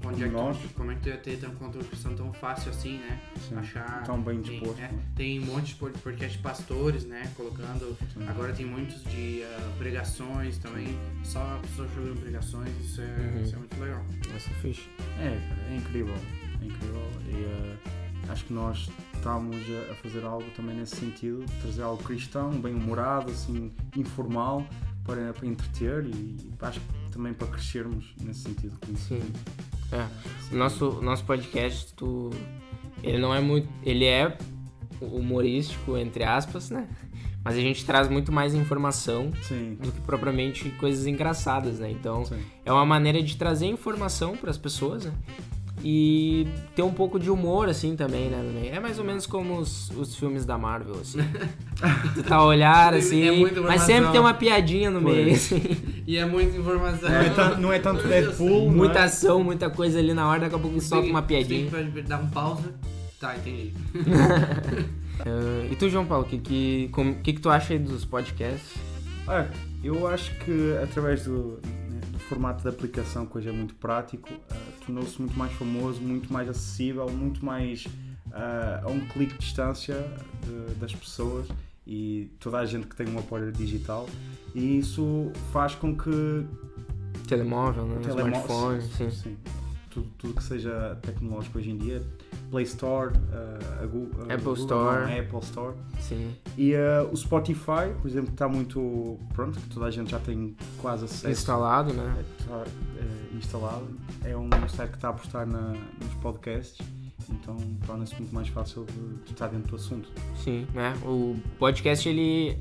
Onde é que tu, como é que tu ia ter um conteúdo cristão tão fácil assim, né? Sim. Achar. Tão bem tem, disposto. é, né? tem um monte de pod- podcast de pastores, né? Colocando. Sim. Agora tem muitos de ah, pregações também. Só pessoas jogando pregações. Isso é, Uhum. isso é muito legal. Fixe. É, cara, é incrível. É incrível. E eh, acho que nós estamos a- fazer algo também nesse sentido, trazer algo cristão, bem humorado, assim, informal, para, para entreter e acho que também para crescermos nesse sentido. Sim. É. Sim. O nosso, nosso podcast, tu, ele não é muito. Ele é humorístico, entre aspas, né? Mas a gente traz muito mais informação Sim. do que propriamente coisas engraçadas, né? Então Sim. é uma maneira de trazer informação para as pessoas, né? E ter um pouco de humor, assim, também, né? também. É mais ou menos como os, os filmes da Marvel, assim. tu tá a olhar, assim, É muita mas sempre tem uma piadinha no Pois. meio, assim. E é muita informação. Não é tanto, não é tanto Deadpool, Muita é? ação, muita coisa ali na hora, daqui a pouco solta uma piadinha. Tem que dar um pausa, Tá, entendi. Ah, e tu, João Paulo, o que, que, que, que tu acha aí dos podcasts? Ah, eu acho que através do formato da aplicação, que hoje é muito prático, ah, tornou-se muito mais famoso, muito mais acessível, muito mais ah, a um clique de distância de- das pessoas e toda a gente que tem um aparelho digital. E isso faz com que Telemóvel, né? telemó- Smartphone, sim. sim, tudo, tudo que seja tecnológico hoje em dia, Play Store, ah, a Gu- a Apple Google, Store. não, a Apple Store. sim. E uh, o Spotify, por exemplo, está muito. Pronto, que toda a gente já tem quase acesso. Instalado, né? Está eh, instalado. É um site que está a apostar na, nos podcasts, então torna-se muito mais fácil de, de estar dentro do assunto. Sim, né? O podcast ele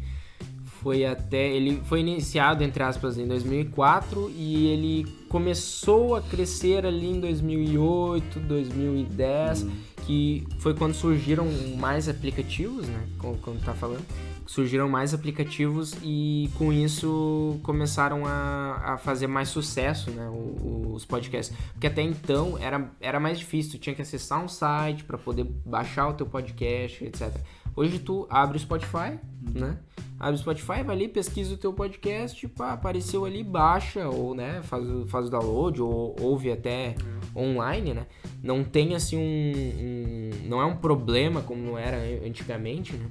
foi até ele foi iniciado entre aspas em 2004 e ele começou a crescer ali em 2008, 2010, que foi quando surgiram mais aplicativos, né? Como, como tá falando, surgiram mais aplicativos e com isso começaram a, a fazer mais sucesso, né? o- os podcasts, porque até então era, era mais difícil, tu tinha que acessar um site para poder baixar o teu podcast, etc. Hoje tu abre o Spotify, né? Abre o Spotify, vai ali, pesquisa o teu podcast, pá, apareceu ali, baixa, ou né, faz, o- faz o download, ou ouve até online, né? Não tem assim um, um- Não é um problema como era antigamente, né?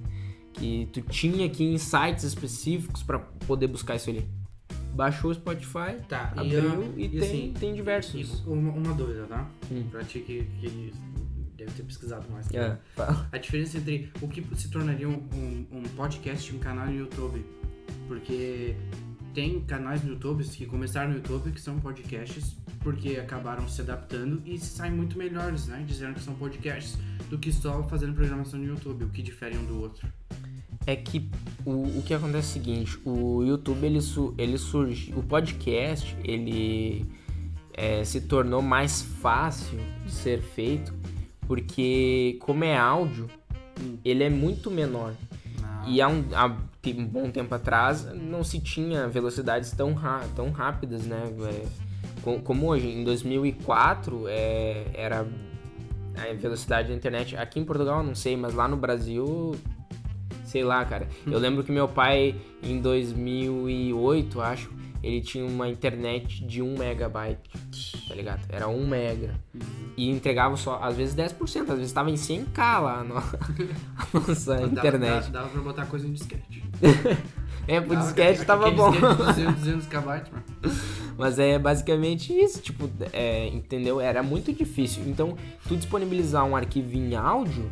Que tu tinha que ir em sites específicos para poder buscar isso ali. Baixou o Spotify, Tá, abriu ah, e, tem, assim, tem diversos. e uma, uma dúvida, tá? Hum. Pra ti que, que deve ter pesquisado mais. É, fala. A diferença entre o que se tornaria um, um, um podcast e um canal no YouTube. Porque tem canais no YouTube que começaram no YouTube que são podcasts porque acabaram se adaptando e saem muito melhores, né? Dizendo que são podcasts do que só fazendo programação no YouTube, o que difere um do outro. É que o, o que acontece é o seguinte, o YouTube ele, su, ele surge, o podcast ele é, se tornou mais fácil de ser feito porque como é áudio, ele é muito menor. Ah, E há um, há um bom tempo atrás não se tinha velocidades tão, tão rápidas, né? É, co- como hoje, em 2004 é, era a velocidade da internet. Aqui em Portugal não sei, mas lá no Brasil, sei lá, cara. Eu lembro que meu pai em 2008, acho, ele tinha uma internet de 1 megabyte, tá ligado? Era 1 mega. E entregava só, às vezes 10%, às vezes estava em 100k lá no, a nossa dava, internet. Dava, dava pra botar coisa em disquete. É, pro Dava, disquete tava bom. disquete de 200, 200 KB, mano. Mas é basicamente isso, tipo, é, entendeu? Era muito difícil. Então, tu disponibilizar um arquivo em áudio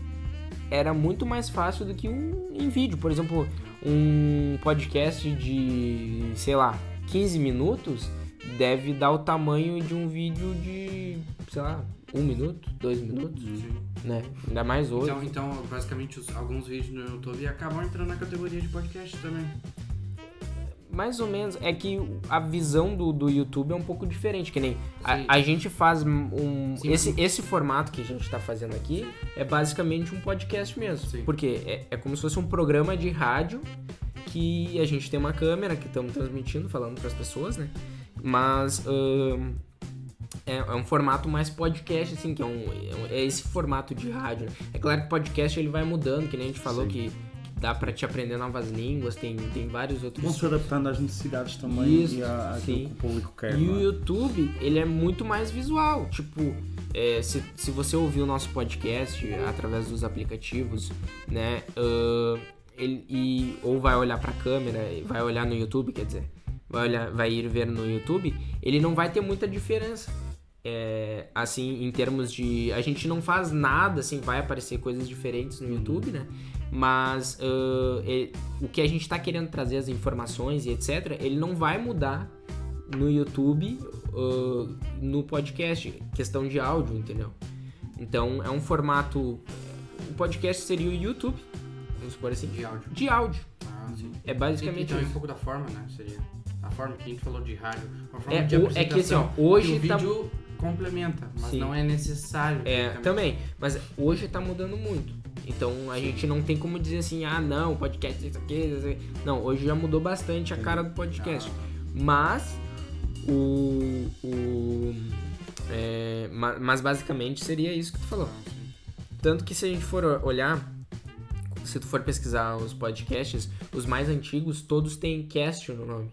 era muito mais fácil do que um em vídeo. Por exemplo, um podcast de, sei lá, 15 minutos deve dar o tamanho de um vídeo de, sei lá, um minuto, dois minutos, né? Ainda mais hoje. Então, então basicamente, os- alguns vídeos no YouTube acabam entrando na categoria de podcast também. Mais ou menos. É que a visão do, do YouTube é um pouco diferente. Que nem Sim. a, a gente faz um. Sim, esse, sim. esse formato que a gente tá fazendo aqui é basicamente um podcast mesmo. Sim. Porque é, é como se fosse um programa de rádio que a gente tem uma câmera que estamos transmitindo, falando para as pessoas, né? Mas. ahn, é, é um formato mais podcast, assim, que é, um, é é esse formato de rádio. né? É claro que o podcast ele vai mudando, que nem a gente falou Sim. que, dá para te aprender novas línguas, tem, tem vários outros Vão se adaptando às necessidades também Isso, e àquilo sim. que o público quer. E o é? YouTube, ele é muito mais visual. Tipo, é, se, se você ouvir o nosso podcast através dos aplicativos, né? ah, ele, e, ou vai olhar pra câmera, e vai olhar no YouTube, quer dizer, vai, olhar, vai ir ver no YouTube, ele não vai ter muita diferença. É, assim, em termos de. A gente não faz nada, assim, vai aparecer coisas diferentes no YouTube, né? Mas ah, e- o que a gente tá querendo trazer, as informações e etc., ele não vai mudar no YouTube, ah, no podcast, questão de áudio, entendeu? Então é um formato. O podcast seria o YouTube, vamos supor assim, De áudio. de áudio. Ah, sim. É basicamente e também um pouco da forma, né? Seria. A forma que a gente falou de rádio. Uma forma É, de o- é que assim, ó, hoje o tá- vídeo complementa, mas Sim. não é necessário. É, também. Mas hoje tá mudando muito. Então a gente não tem como dizer assim, ah não, podcast isso aqui, isso aqui. Não, hoje já mudou bastante a cara do podcast. Mas o. o é, ma- mas basicamente seria isso que tu falou. Tanto que se a gente for olhar, se tu for pesquisar os podcasts, os mais antigos, todos têm cast no nome.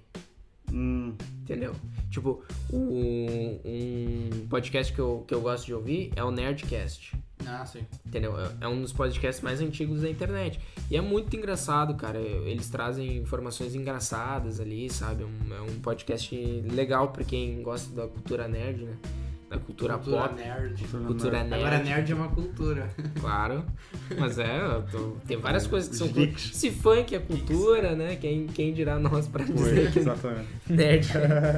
Hum, Entendeu? Tipo, o- um podcast que eu, que eu gosto de ouvir é o Nerdcast. Ah, sim. Entendeu? É- É um dos podcasts mais antigos da internet. E é muito engraçado, cara. Eles trazem informações engraçadas ali, sabe? É um- É um podcast legal pra quem gosta da cultura nerd, né? Da cultura, Cultura pop. nerd. Cultura nerd. Agora nerd é uma cultura. Claro. Mas é, tô- tem várias coisas que são. Os cul- geeks. Se funk é cultura, né? Quem, quem dirá nós pra dizer foi, que exatamente. nerd.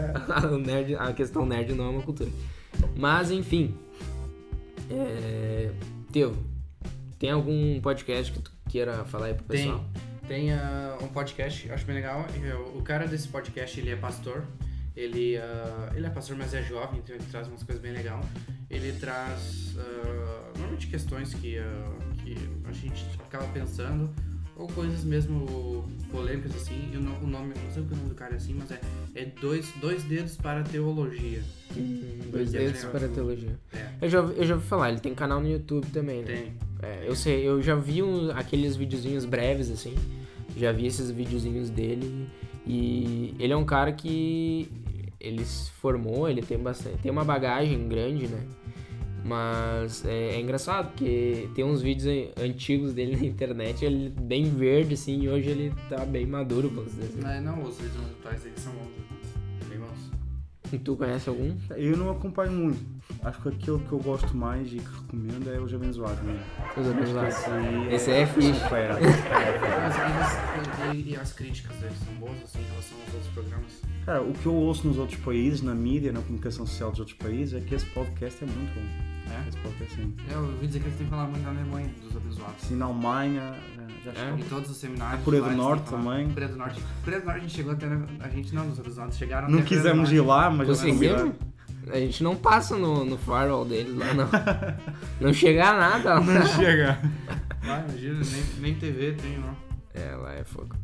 nerd. A questão nerd não é uma cultura. Mas, enfim. É... Teu, tem algum podcast que tu queira falar aí pro Tem, pessoal? tem ah, um podcast, acho bem legal. Eu- O cara desse podcast, ele é pastor. Ele, ah, ele é pastor, mas é jovem, então ele traz umas coisas bem legais. Ele traz ah, normalmente questões que, ah, que a gente acaba pensando, ou coisas mesmo polêmicas assim. E o, no- o nome, não sei o que o nome do cara é assim, mas é, é dois, dois dedos para teologia. Hum, dois Porque dedos para teologia. É, Eu já, eu já ouvi falar, ele tem canal no YouTube também, né? tem. É, eu sei, eu já vi um- aqueles videozinhos breves, assim. Já vi esses videozinhos dele. E ele é um cara que. Ele se formou, ele tem bastante. Tem uma bagagem grande, né? Mas é, é engraçado, porque tem uns vídeos an- antigos dele na internet, ele bem verde, assim, e hoje ele tá bem maduro, vamos dizer assim. Não, não, os vídeos atuais deles são bons. Bem bons. E Tu conhece algum? Eu não acompanho muito. Acho que aquele que eu gosto mais e que recomendo é os abençoados mesmo. Os abençoados. Esse, aí Esse é fixe. E, as críticas deles são boas assim, em relação aos outros programas? Cara, o que eu ouço nos outros países, na mídia, na comunicação social dos outros países, é que esse podcast é muito bom. É? Esse podcast sim. Eu ouvi dizer que eles têm que falar muito da Alemanha, dos abençoados. Assim, na Alemanha, já É? Em todos os seminários. A Coreia do Norte também. Coreia do Norte. Coreia do Norte a gente chegou até. na- A gente não, nos abençoados chegaram Não quisemos ir lá, mas já Conseguimos? A gente não passa no, no firewall deles lá, não. Não chega a nada lá. Não chega. Ah, imagina, nem, nem TV tem, não. É, lá é fogo.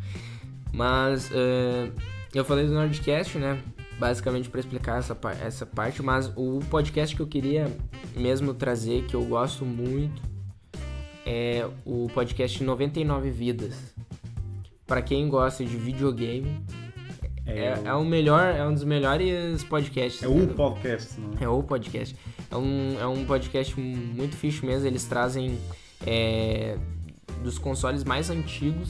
Mas eh, eu falei do Nordcast, né? Basicamente para explicar essa, essa parte, mas o podcast que eu queria mesmo trazer, que eu gosto muito, é o podcast 99 Vidas. Para quem gosta de videogame, é, é o melhor, é um dos melhores podcasts. É né, o do- podcast, não é? é o podcast. É um, é um podcast muito fixe mesmo. Eles trazem é, dos consoles mais antigos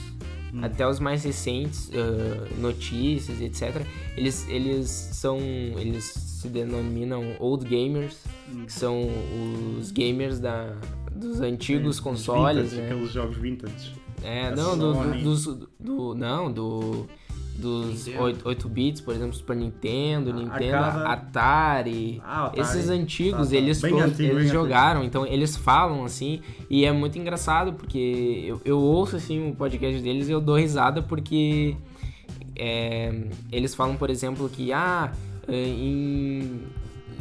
até os mais recentes, ah, notícias, etc. Eles, eles são. Eles se denominam old gamers, que são os gamers da, dos antigos Os consoles, vintage, né? Aqueles jogos vintage. É, não, do, do, dos, do- não, do dos Nintendo. 8, 8 bits, por exemplo, Super Nintendo, Ah, Nintendo, arcada. Atari. Ah, Atari. Esses antigos, Tá, tá. eles, antigo, eles jogaram, então eles falam assim, e é muito engraçado, porque eu, eu ouço assim o podcast deles e eu dou risada porque é, eles falam, por exemplo, que ah, em,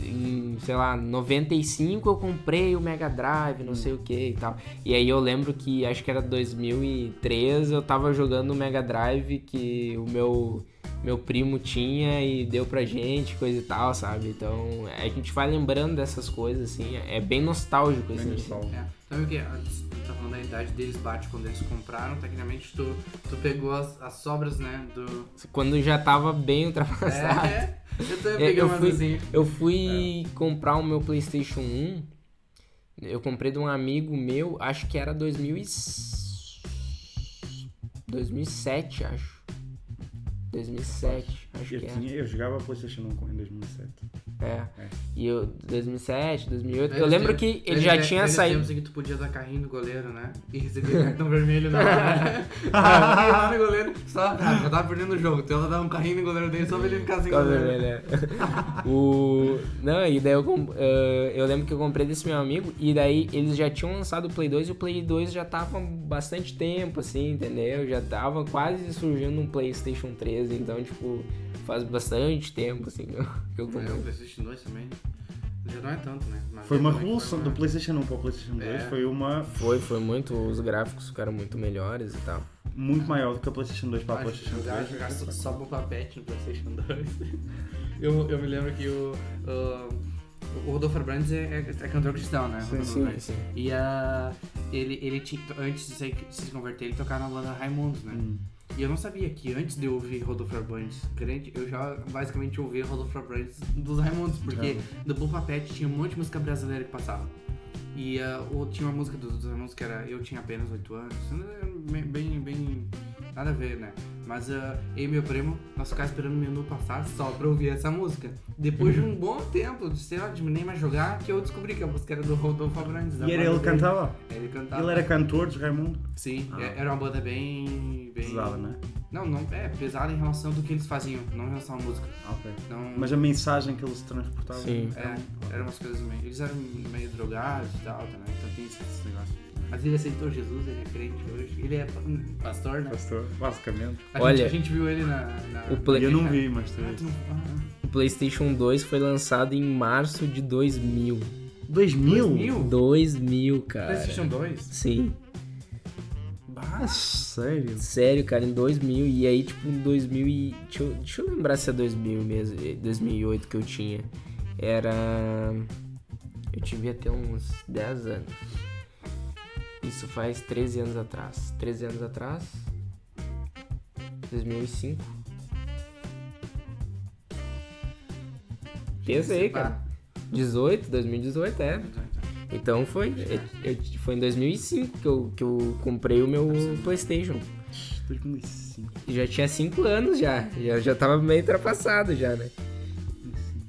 em, sei lá, 95 eu comprei o Mega Drive, não sei o que e tal. E aí eu lembro que acho que era 2003, eu tava jogando o Mega Drive que o meu meu primo tinha e deu pra gente, coisa e tal, sabe? Então a gente vai lembrando dessas coisas, assim, é bem nostálgico, Bem assim. nostálgico. É. Sabe o que? Tu tá falando da idade deles bate quando eles compraram, tecnicamente tu, tu pegou as, as sobras, né? Do. Quando já tava bem ultrapassado. É, eu também É, peguei eu fui- assim. Eu fui comprar o meu PlayStation 1. Eu comprei de um amigo meu, acho que era 2000 e... 2007, acho. 2007, acho Eu, que é. tinha, eu jogava PlayStation 1 com- em 2007. É. É. E eu, 2007, 2008. Eu lembro que ele já tinha saído. tempos em que tu podia dar carrinho no goleiro, né? E receber cartão vermelho na hora. Ah, lá no goleiro, só, ah, já tava perdendo o jogo. Então ela dá um carrinho no goleiro dele só pra ele ficar sem goleiro. vermelho, é. o... Não, e daí eu, com- eh, eu lembro que eu comprei desse meu amigo e daí eles já tinham lançado o Play 2 e o Play 2 já tava há bastante tempo, assim, entendeu? Já tava quase surgindo um PlayStation 3, então, tipo, faz bastante tempo, assim, que eu, que eu É, o comprei. PlayStation 2 também. Já não é tanto, né? Mas Foi uma também revolução uma- do PlayStation 1 para o PlayStation 2. É. Foi uma Foi, foi muito, os gráficos ficaram muito melhores e tal. muito maior do que a PlayStation 2 para Ah, PlayStation jogar, 3. jogar só, só papete no PlayStation 2. eu, eu me lembro que o, o, O Rodolfo Abrantes é, é, é cantor cristão, né? Sim, sim, sim. E ah, ele, ele tinha, antes de se, se converter, ele tocava na banda Raimundos, né? Hum. E eu não sabia que antes de eu ouvir Rodolfo Abrantes grande, eu já basicamente ouvia Rodolfo Abrantes dos Raimundos, porque do Bull Papete tinha um monte de música brasileira que passava. E o- tinha uma música dos, dos Raimundos que era Eu Tinha Apenas 8 anos, bem, bem- nada a ver, né? Mas ah, eu e meu primo, nós ficávamos esperando o menu passar só pra ouvir essa música. Depois de um bom tempo, de sei lá, de nem mais jogar, que eu descobri que a música era do Rodolfo Abrantes. E era ele que dele. cantava? Ele cantava. Ele era cantor dos Raimundo? Sim, Ah. é- era uma banda bem. bem... Pesada, né? Não, não, é pesada em relação do que eles faziam, não em relação à música. Ok. Não, Mas a mensagem que eles transportavam. Sim. é, eram umas coisas meio. Eles eram meio drogados e tal, também, então tem esse negócio. Mas ele aceitou Jesus, ele é crente hoje. Ele é pastor, né? Pastor, basicamente. A, Olha, gente, a gente viu ele na. na o play- eu não vi, mas tu Ah, viste. tu não- ah, O PlayStation 2 foi lançado em março de 2000. 2000? 2000? 2000, cara. PlayStation 2? Sim. Ah, sério? Sério, cara, em 2000. E aí, tipo, em 2000 e... Deixa eu, deixa eu lembrar se é 2000 mesmo. eh, 2008 que eu tinha. Era... Eu devia ter uns 10 anos. Isso faz 13 anos atrás. 13 anos atrás... 2005. Pensa aí, cara. 18, 2018, é. Então foi. eu- eu- foi em 2005 que eu, que eu comprei o meu PlayStation. 2005. E já tinha 5 anos já. Já, já tava meio ultrapassado já, né?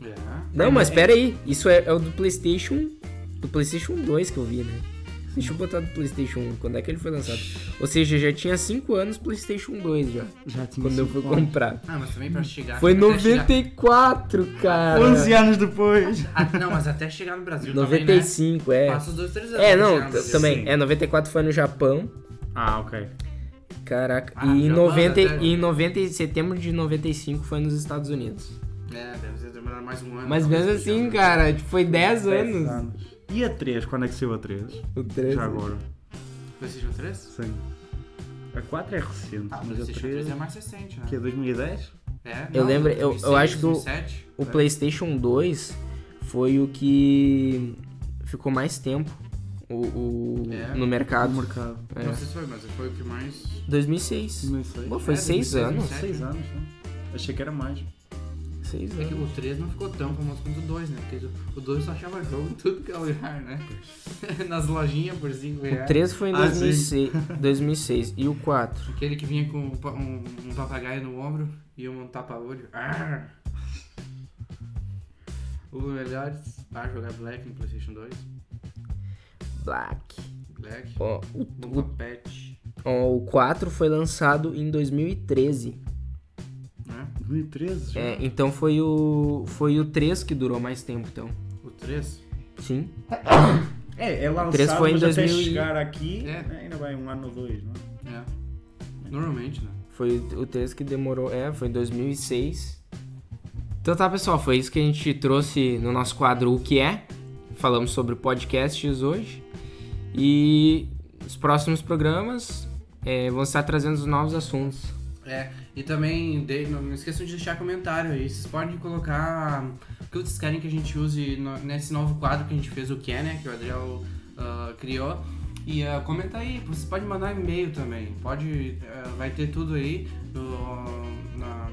É. Não, mas pera aí. Isso é, é o do PlayStation. Do PlayStation 2 que eu vi, né? Deixa eu botar do PlayStation 1. Quando é que ele foi lançado? Ou seja, já tinha 5 anos PlayStation 2 já. Já tinha Quando eu fui anos. comprar. Ah, mas também pra chegar. Foi até chegar- 94, cara. 11 anos depois. Ah, não, mas até chegar no Brasil também, 95, né? é. Passa os dois, três anos. É, pra não, também. sim. É, 94 foi no Japão. Ah, ok. Caraca. Ah, e em Japão 90, até- e em 90, em setembro de 95 foi nos Estados Unidos. É, deve ter demorado mais um ano. Mas mesmo assim, no cara, foi 10 10 anos. E a 3? Quando é que saiu a 3? O 3. Já agora. PlayStation 3? Sim. A 4 é recente, Ah, mas a PlayStation 3 3 é mais recente, né? que é 2010? É, Eu não, lembro, eu- eu 2006, acho que o- 2007. O PlayStation 2 foi o que ficou mais tempo o, o- É. no mercado. No mercado. É. Não sei se foi, mas foi o que mais. 2006. 2006. Pô, foi É, 6 2006, anos. 2007. 6 anos, né? Achei que era mais. 6 É que anos. o 3 não ficou tão famoso quanto o 2, né? Porque o 2 só achava jogo em tudo que é lugar, né? Nas lojinhas por 5 O reais. 3 foi em Ah, 2006, 2006. E o 4? Aquele que vinha com um, um- um papagaio no ombro e um tapa-olho. Arr! Os melhores para jogar Black no PlayStation 2. Black. Black. Ó, o, o, ó, o 4 foi lançado em 2013. Né? 2013 já. É, então foi o foi o 3 que durou mais tempo, então. O 3. Sim. É, é lançado, Três foi em mas até 2000 e- chegar aqui É. né, ainda vai um ano ou dois, não é? Normalmente, né? Foi o o 3 que demorou, é, foi em 2006. Então tá, pessoal, foi isso que a gente trouxe no nosso quadro O Que É. Falamos sobre podcasts hoje. E os próximos programas é, vão estar trazendo os novos assuntos. É, e também de- não, não esqueçam de deixar comentário aí. Vocês podem colocar o que vocês querem que a gente use no- nesse novo quadro que a gente fez, o que é, né? Que o Adriel ah, criou. E ah, comenta aí, vocês podem mandar e-mail também. Pode. ah, vai ter tudo aí no- na,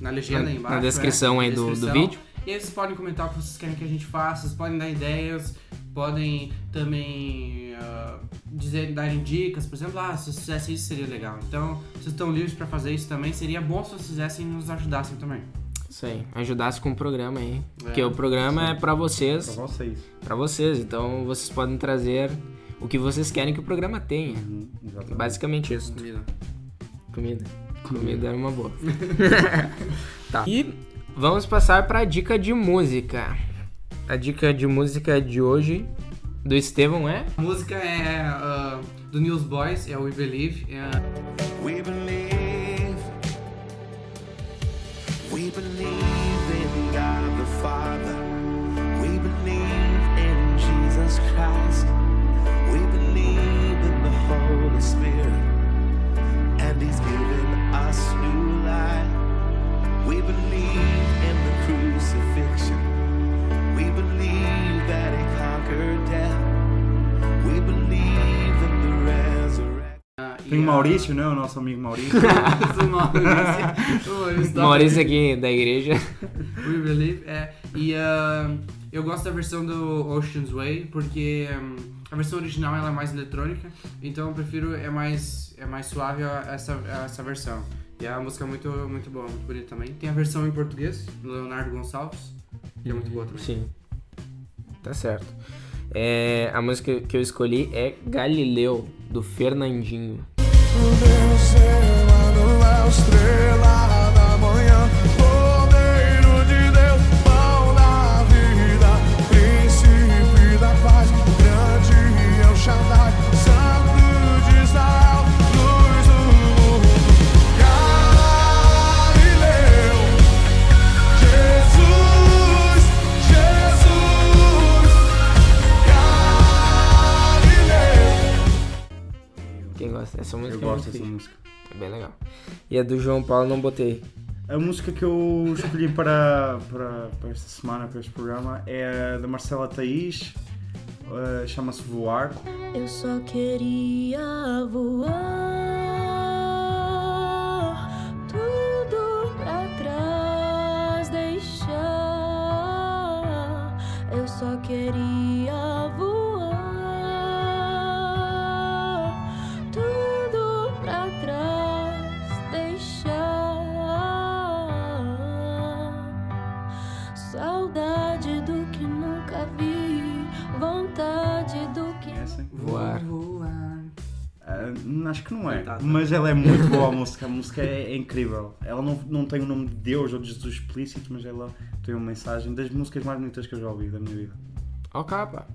na legenda Na- aí na embaixo. descrição é, aí do- do descrição. vídeo. E aí vocês podem comentar o que vocês querem que a gente faça, vocês podem dar ideias, podem também ah, dizer, darem dicas, por exemplo, ah, se vocês fizessem isso seria legal. Então, vocês estão livres para fazer isso também, seria bom se vocês fizessem e nos ajudassem também. Isso aí, ajudasse com o programa aí. É, Porque o programa é pra vocês, Pra vocês. pra vocês. Então vocês podem trazer o que vocês querem que o programa tenha. Uhum, exatamente. Basicamente isso. Comida. Comida. Comida era uma boa. tá. E vamos passar para a dica de música. A dica de música de hoje do Estevão é A música é ah, do Newsboys, é o We Believe. É, We believe. We believe in God the Father. We believe in Jesus Christ. We believe in the Holy Spirit. And He's given us new life. We believe in the crucifixion. We believe that he conquered death. We believe in the resurrection. Tem Maurício, né? O nosso amigo Maurício. o Maurício, o Maurício. Maurício aqui da igreja. We believe, é. E uh, eu gosto da versão do Ocean's Way, porque um, a versão original ela é mais eletrônica, então eu prefiro, é mais, é mais suave essa, essa versão. E a música é muito, muito boa, muito bonita também. Tem a versão em português, do Leonardo Gonçalves, que é muito boa também. Sim. Tá certo. É, a música que eu escolhi é Galileu, do Fernandinho. Deus a estrela Dessa música? Eu é gosto muito dessa fixe. música. É bem legal. E a do João Paulo não botei. A música que eu escolhi para, para, para esta semana, para este programa, é a da Marcela Thaís, eh, chama-se Voar. Eu só queria voar, tudo pra trás deixar. Eu só queria Ah, acho que não é, Coitada. mas ela é muito boa a música. A música é, é incrível. Ela não, não tem o nome de Deus ou de Jesus explícito, mas ela tem uma mensagem das músicas mais bonitas que eu já ouvi da minha vida. Ó, capa.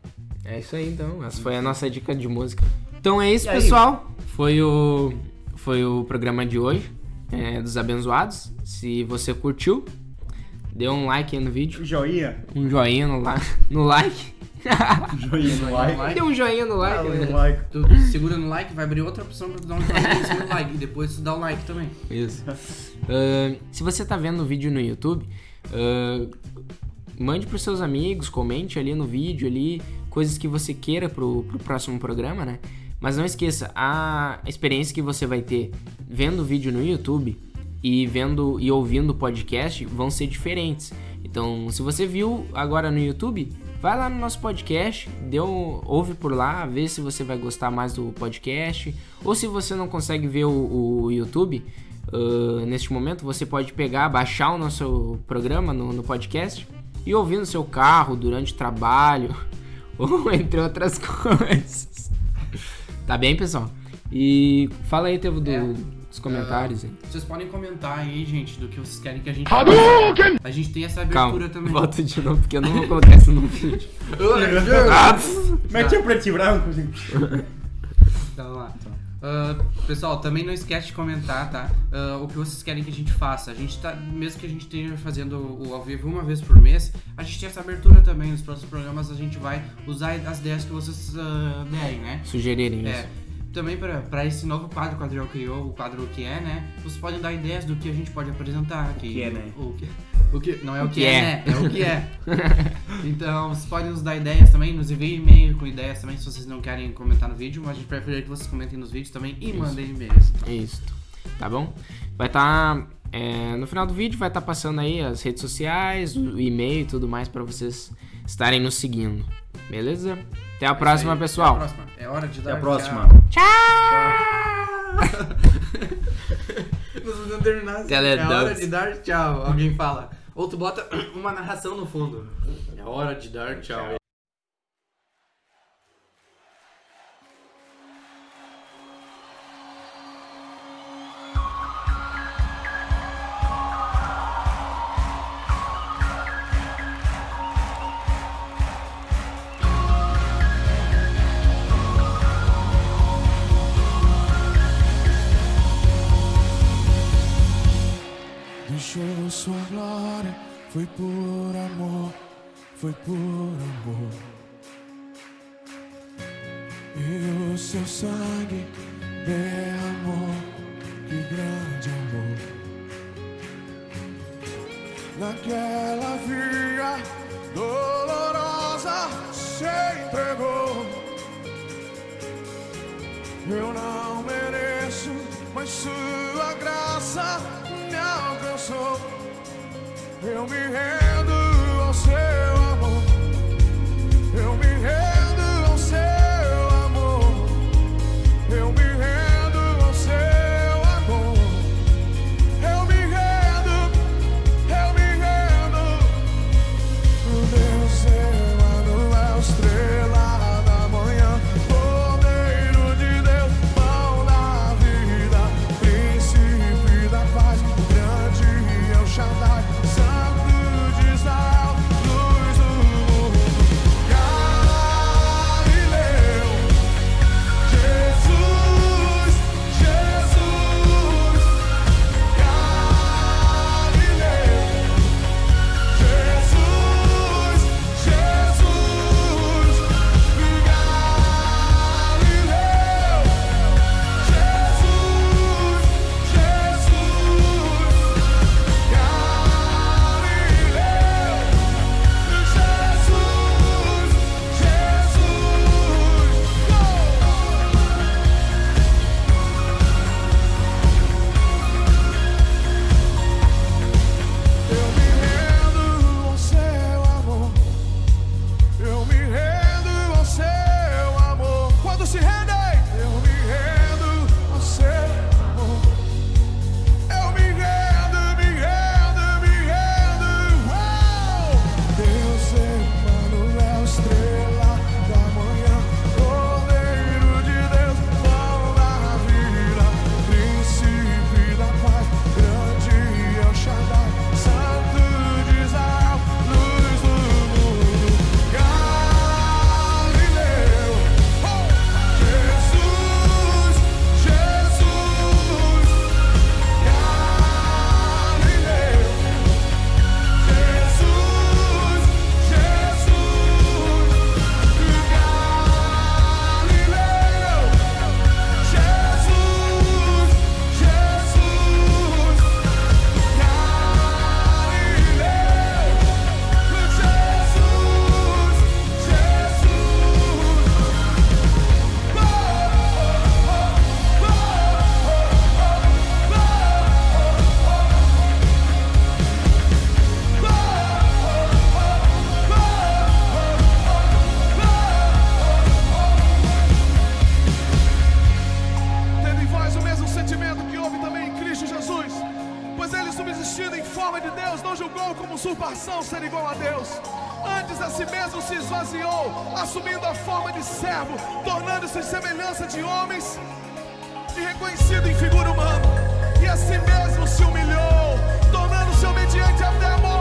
É isso aí então. Essa foi a nossa dica de música. Então é isso, pessoal. Foi o, foi o programa de hoje é, dos abençoados. Se você curtiu, dê um like aí no vídeo. Joinha, Um joinha no, la no like. joinha no like. Dê um joinha no like. Né? um like. Tu segura no like, vai abrir outra opção pra tu dar um joinha em cima do like. E depois tu dá o like também. Isso. Ah, se você tá vendo o vídeo no YouTube, ah, mande pros seus amigos, comente ali no vídeo ali coisas que você queira pro, pro próximo programa, né? Mas não esqueça, a experiência que você vai ter vendo o vídeo no YouTube e vendo e ouvindo o podcast vão ser diferentes. Então, se você viu agora no YouTube, vai lá no nosso podcast, dê um- ouve por lá, vê se você vai gostar mais do podcast. Ou se você não consegue ver o, o YouTube, ah, neste momento, você pode pegar, baixar o nosso programa no, no podcast e ouvir no seu carro, durante o trabalho, ou entre outras coisas. Tá bem, pessoal? E fala aí, Tevo, do- É. dos comentários aí. Vocês podem comentar aí, gente, do que vocês querem que a gente Hadouken! A gente tem essa abertura Calma, também. volta de novo, porque eu não vou colocar isso no vídeo. Ah, pff. Mete a preto e branco. Assim. Então lá. Ah, pessoal, também não esquece de comentar, tá? Ah, o que vocês querem que a gente faça. A gente tá, mesmo que a gente esteja fazendo o ao vivo uma vez por mês, a gente tem essa abertura também. Nos próximos programas a gente vai usar as ideias que vocês ah, derem, né? Sugerirem É. isso. Também para esse novo quadro que o Adriel criou, o quadro O Que É, né? Vocês podem dar ideias do que a gente pode apresentar. Que, que é, né? O que, o que, não é o, que, que é, é. né? É o que é. então, vocês podem nos dar ideias também, nos enviem e-mail com ideias também, se vocês não querem comentar no vídeo, mas a gente prefere que vocês comentem nos vídeos também e mandem e-mails. Isso. Tá bom? Vai estar. no final do vídeo vai estar passando aí as redes sociais, o e-mail e tudo mais pra vocês estarem nos seguindo. Beleza? Até a próxima, Aí, pessoal. Até a próxima. É hora de dar Até a próxima. Nós vamos terminar assim. É hora de dar tchau. Alguém fala. Ou tu bota uma narração no fundo. É hora de dar tchau. ser igual a Deus. Antes a si mesmo se esvaziou, assumindo a forma de servo, tornando-se semelhança de homens e reconhecido em figura humana. E a si mesmo se humilhou, tornando-se obediente até a morte.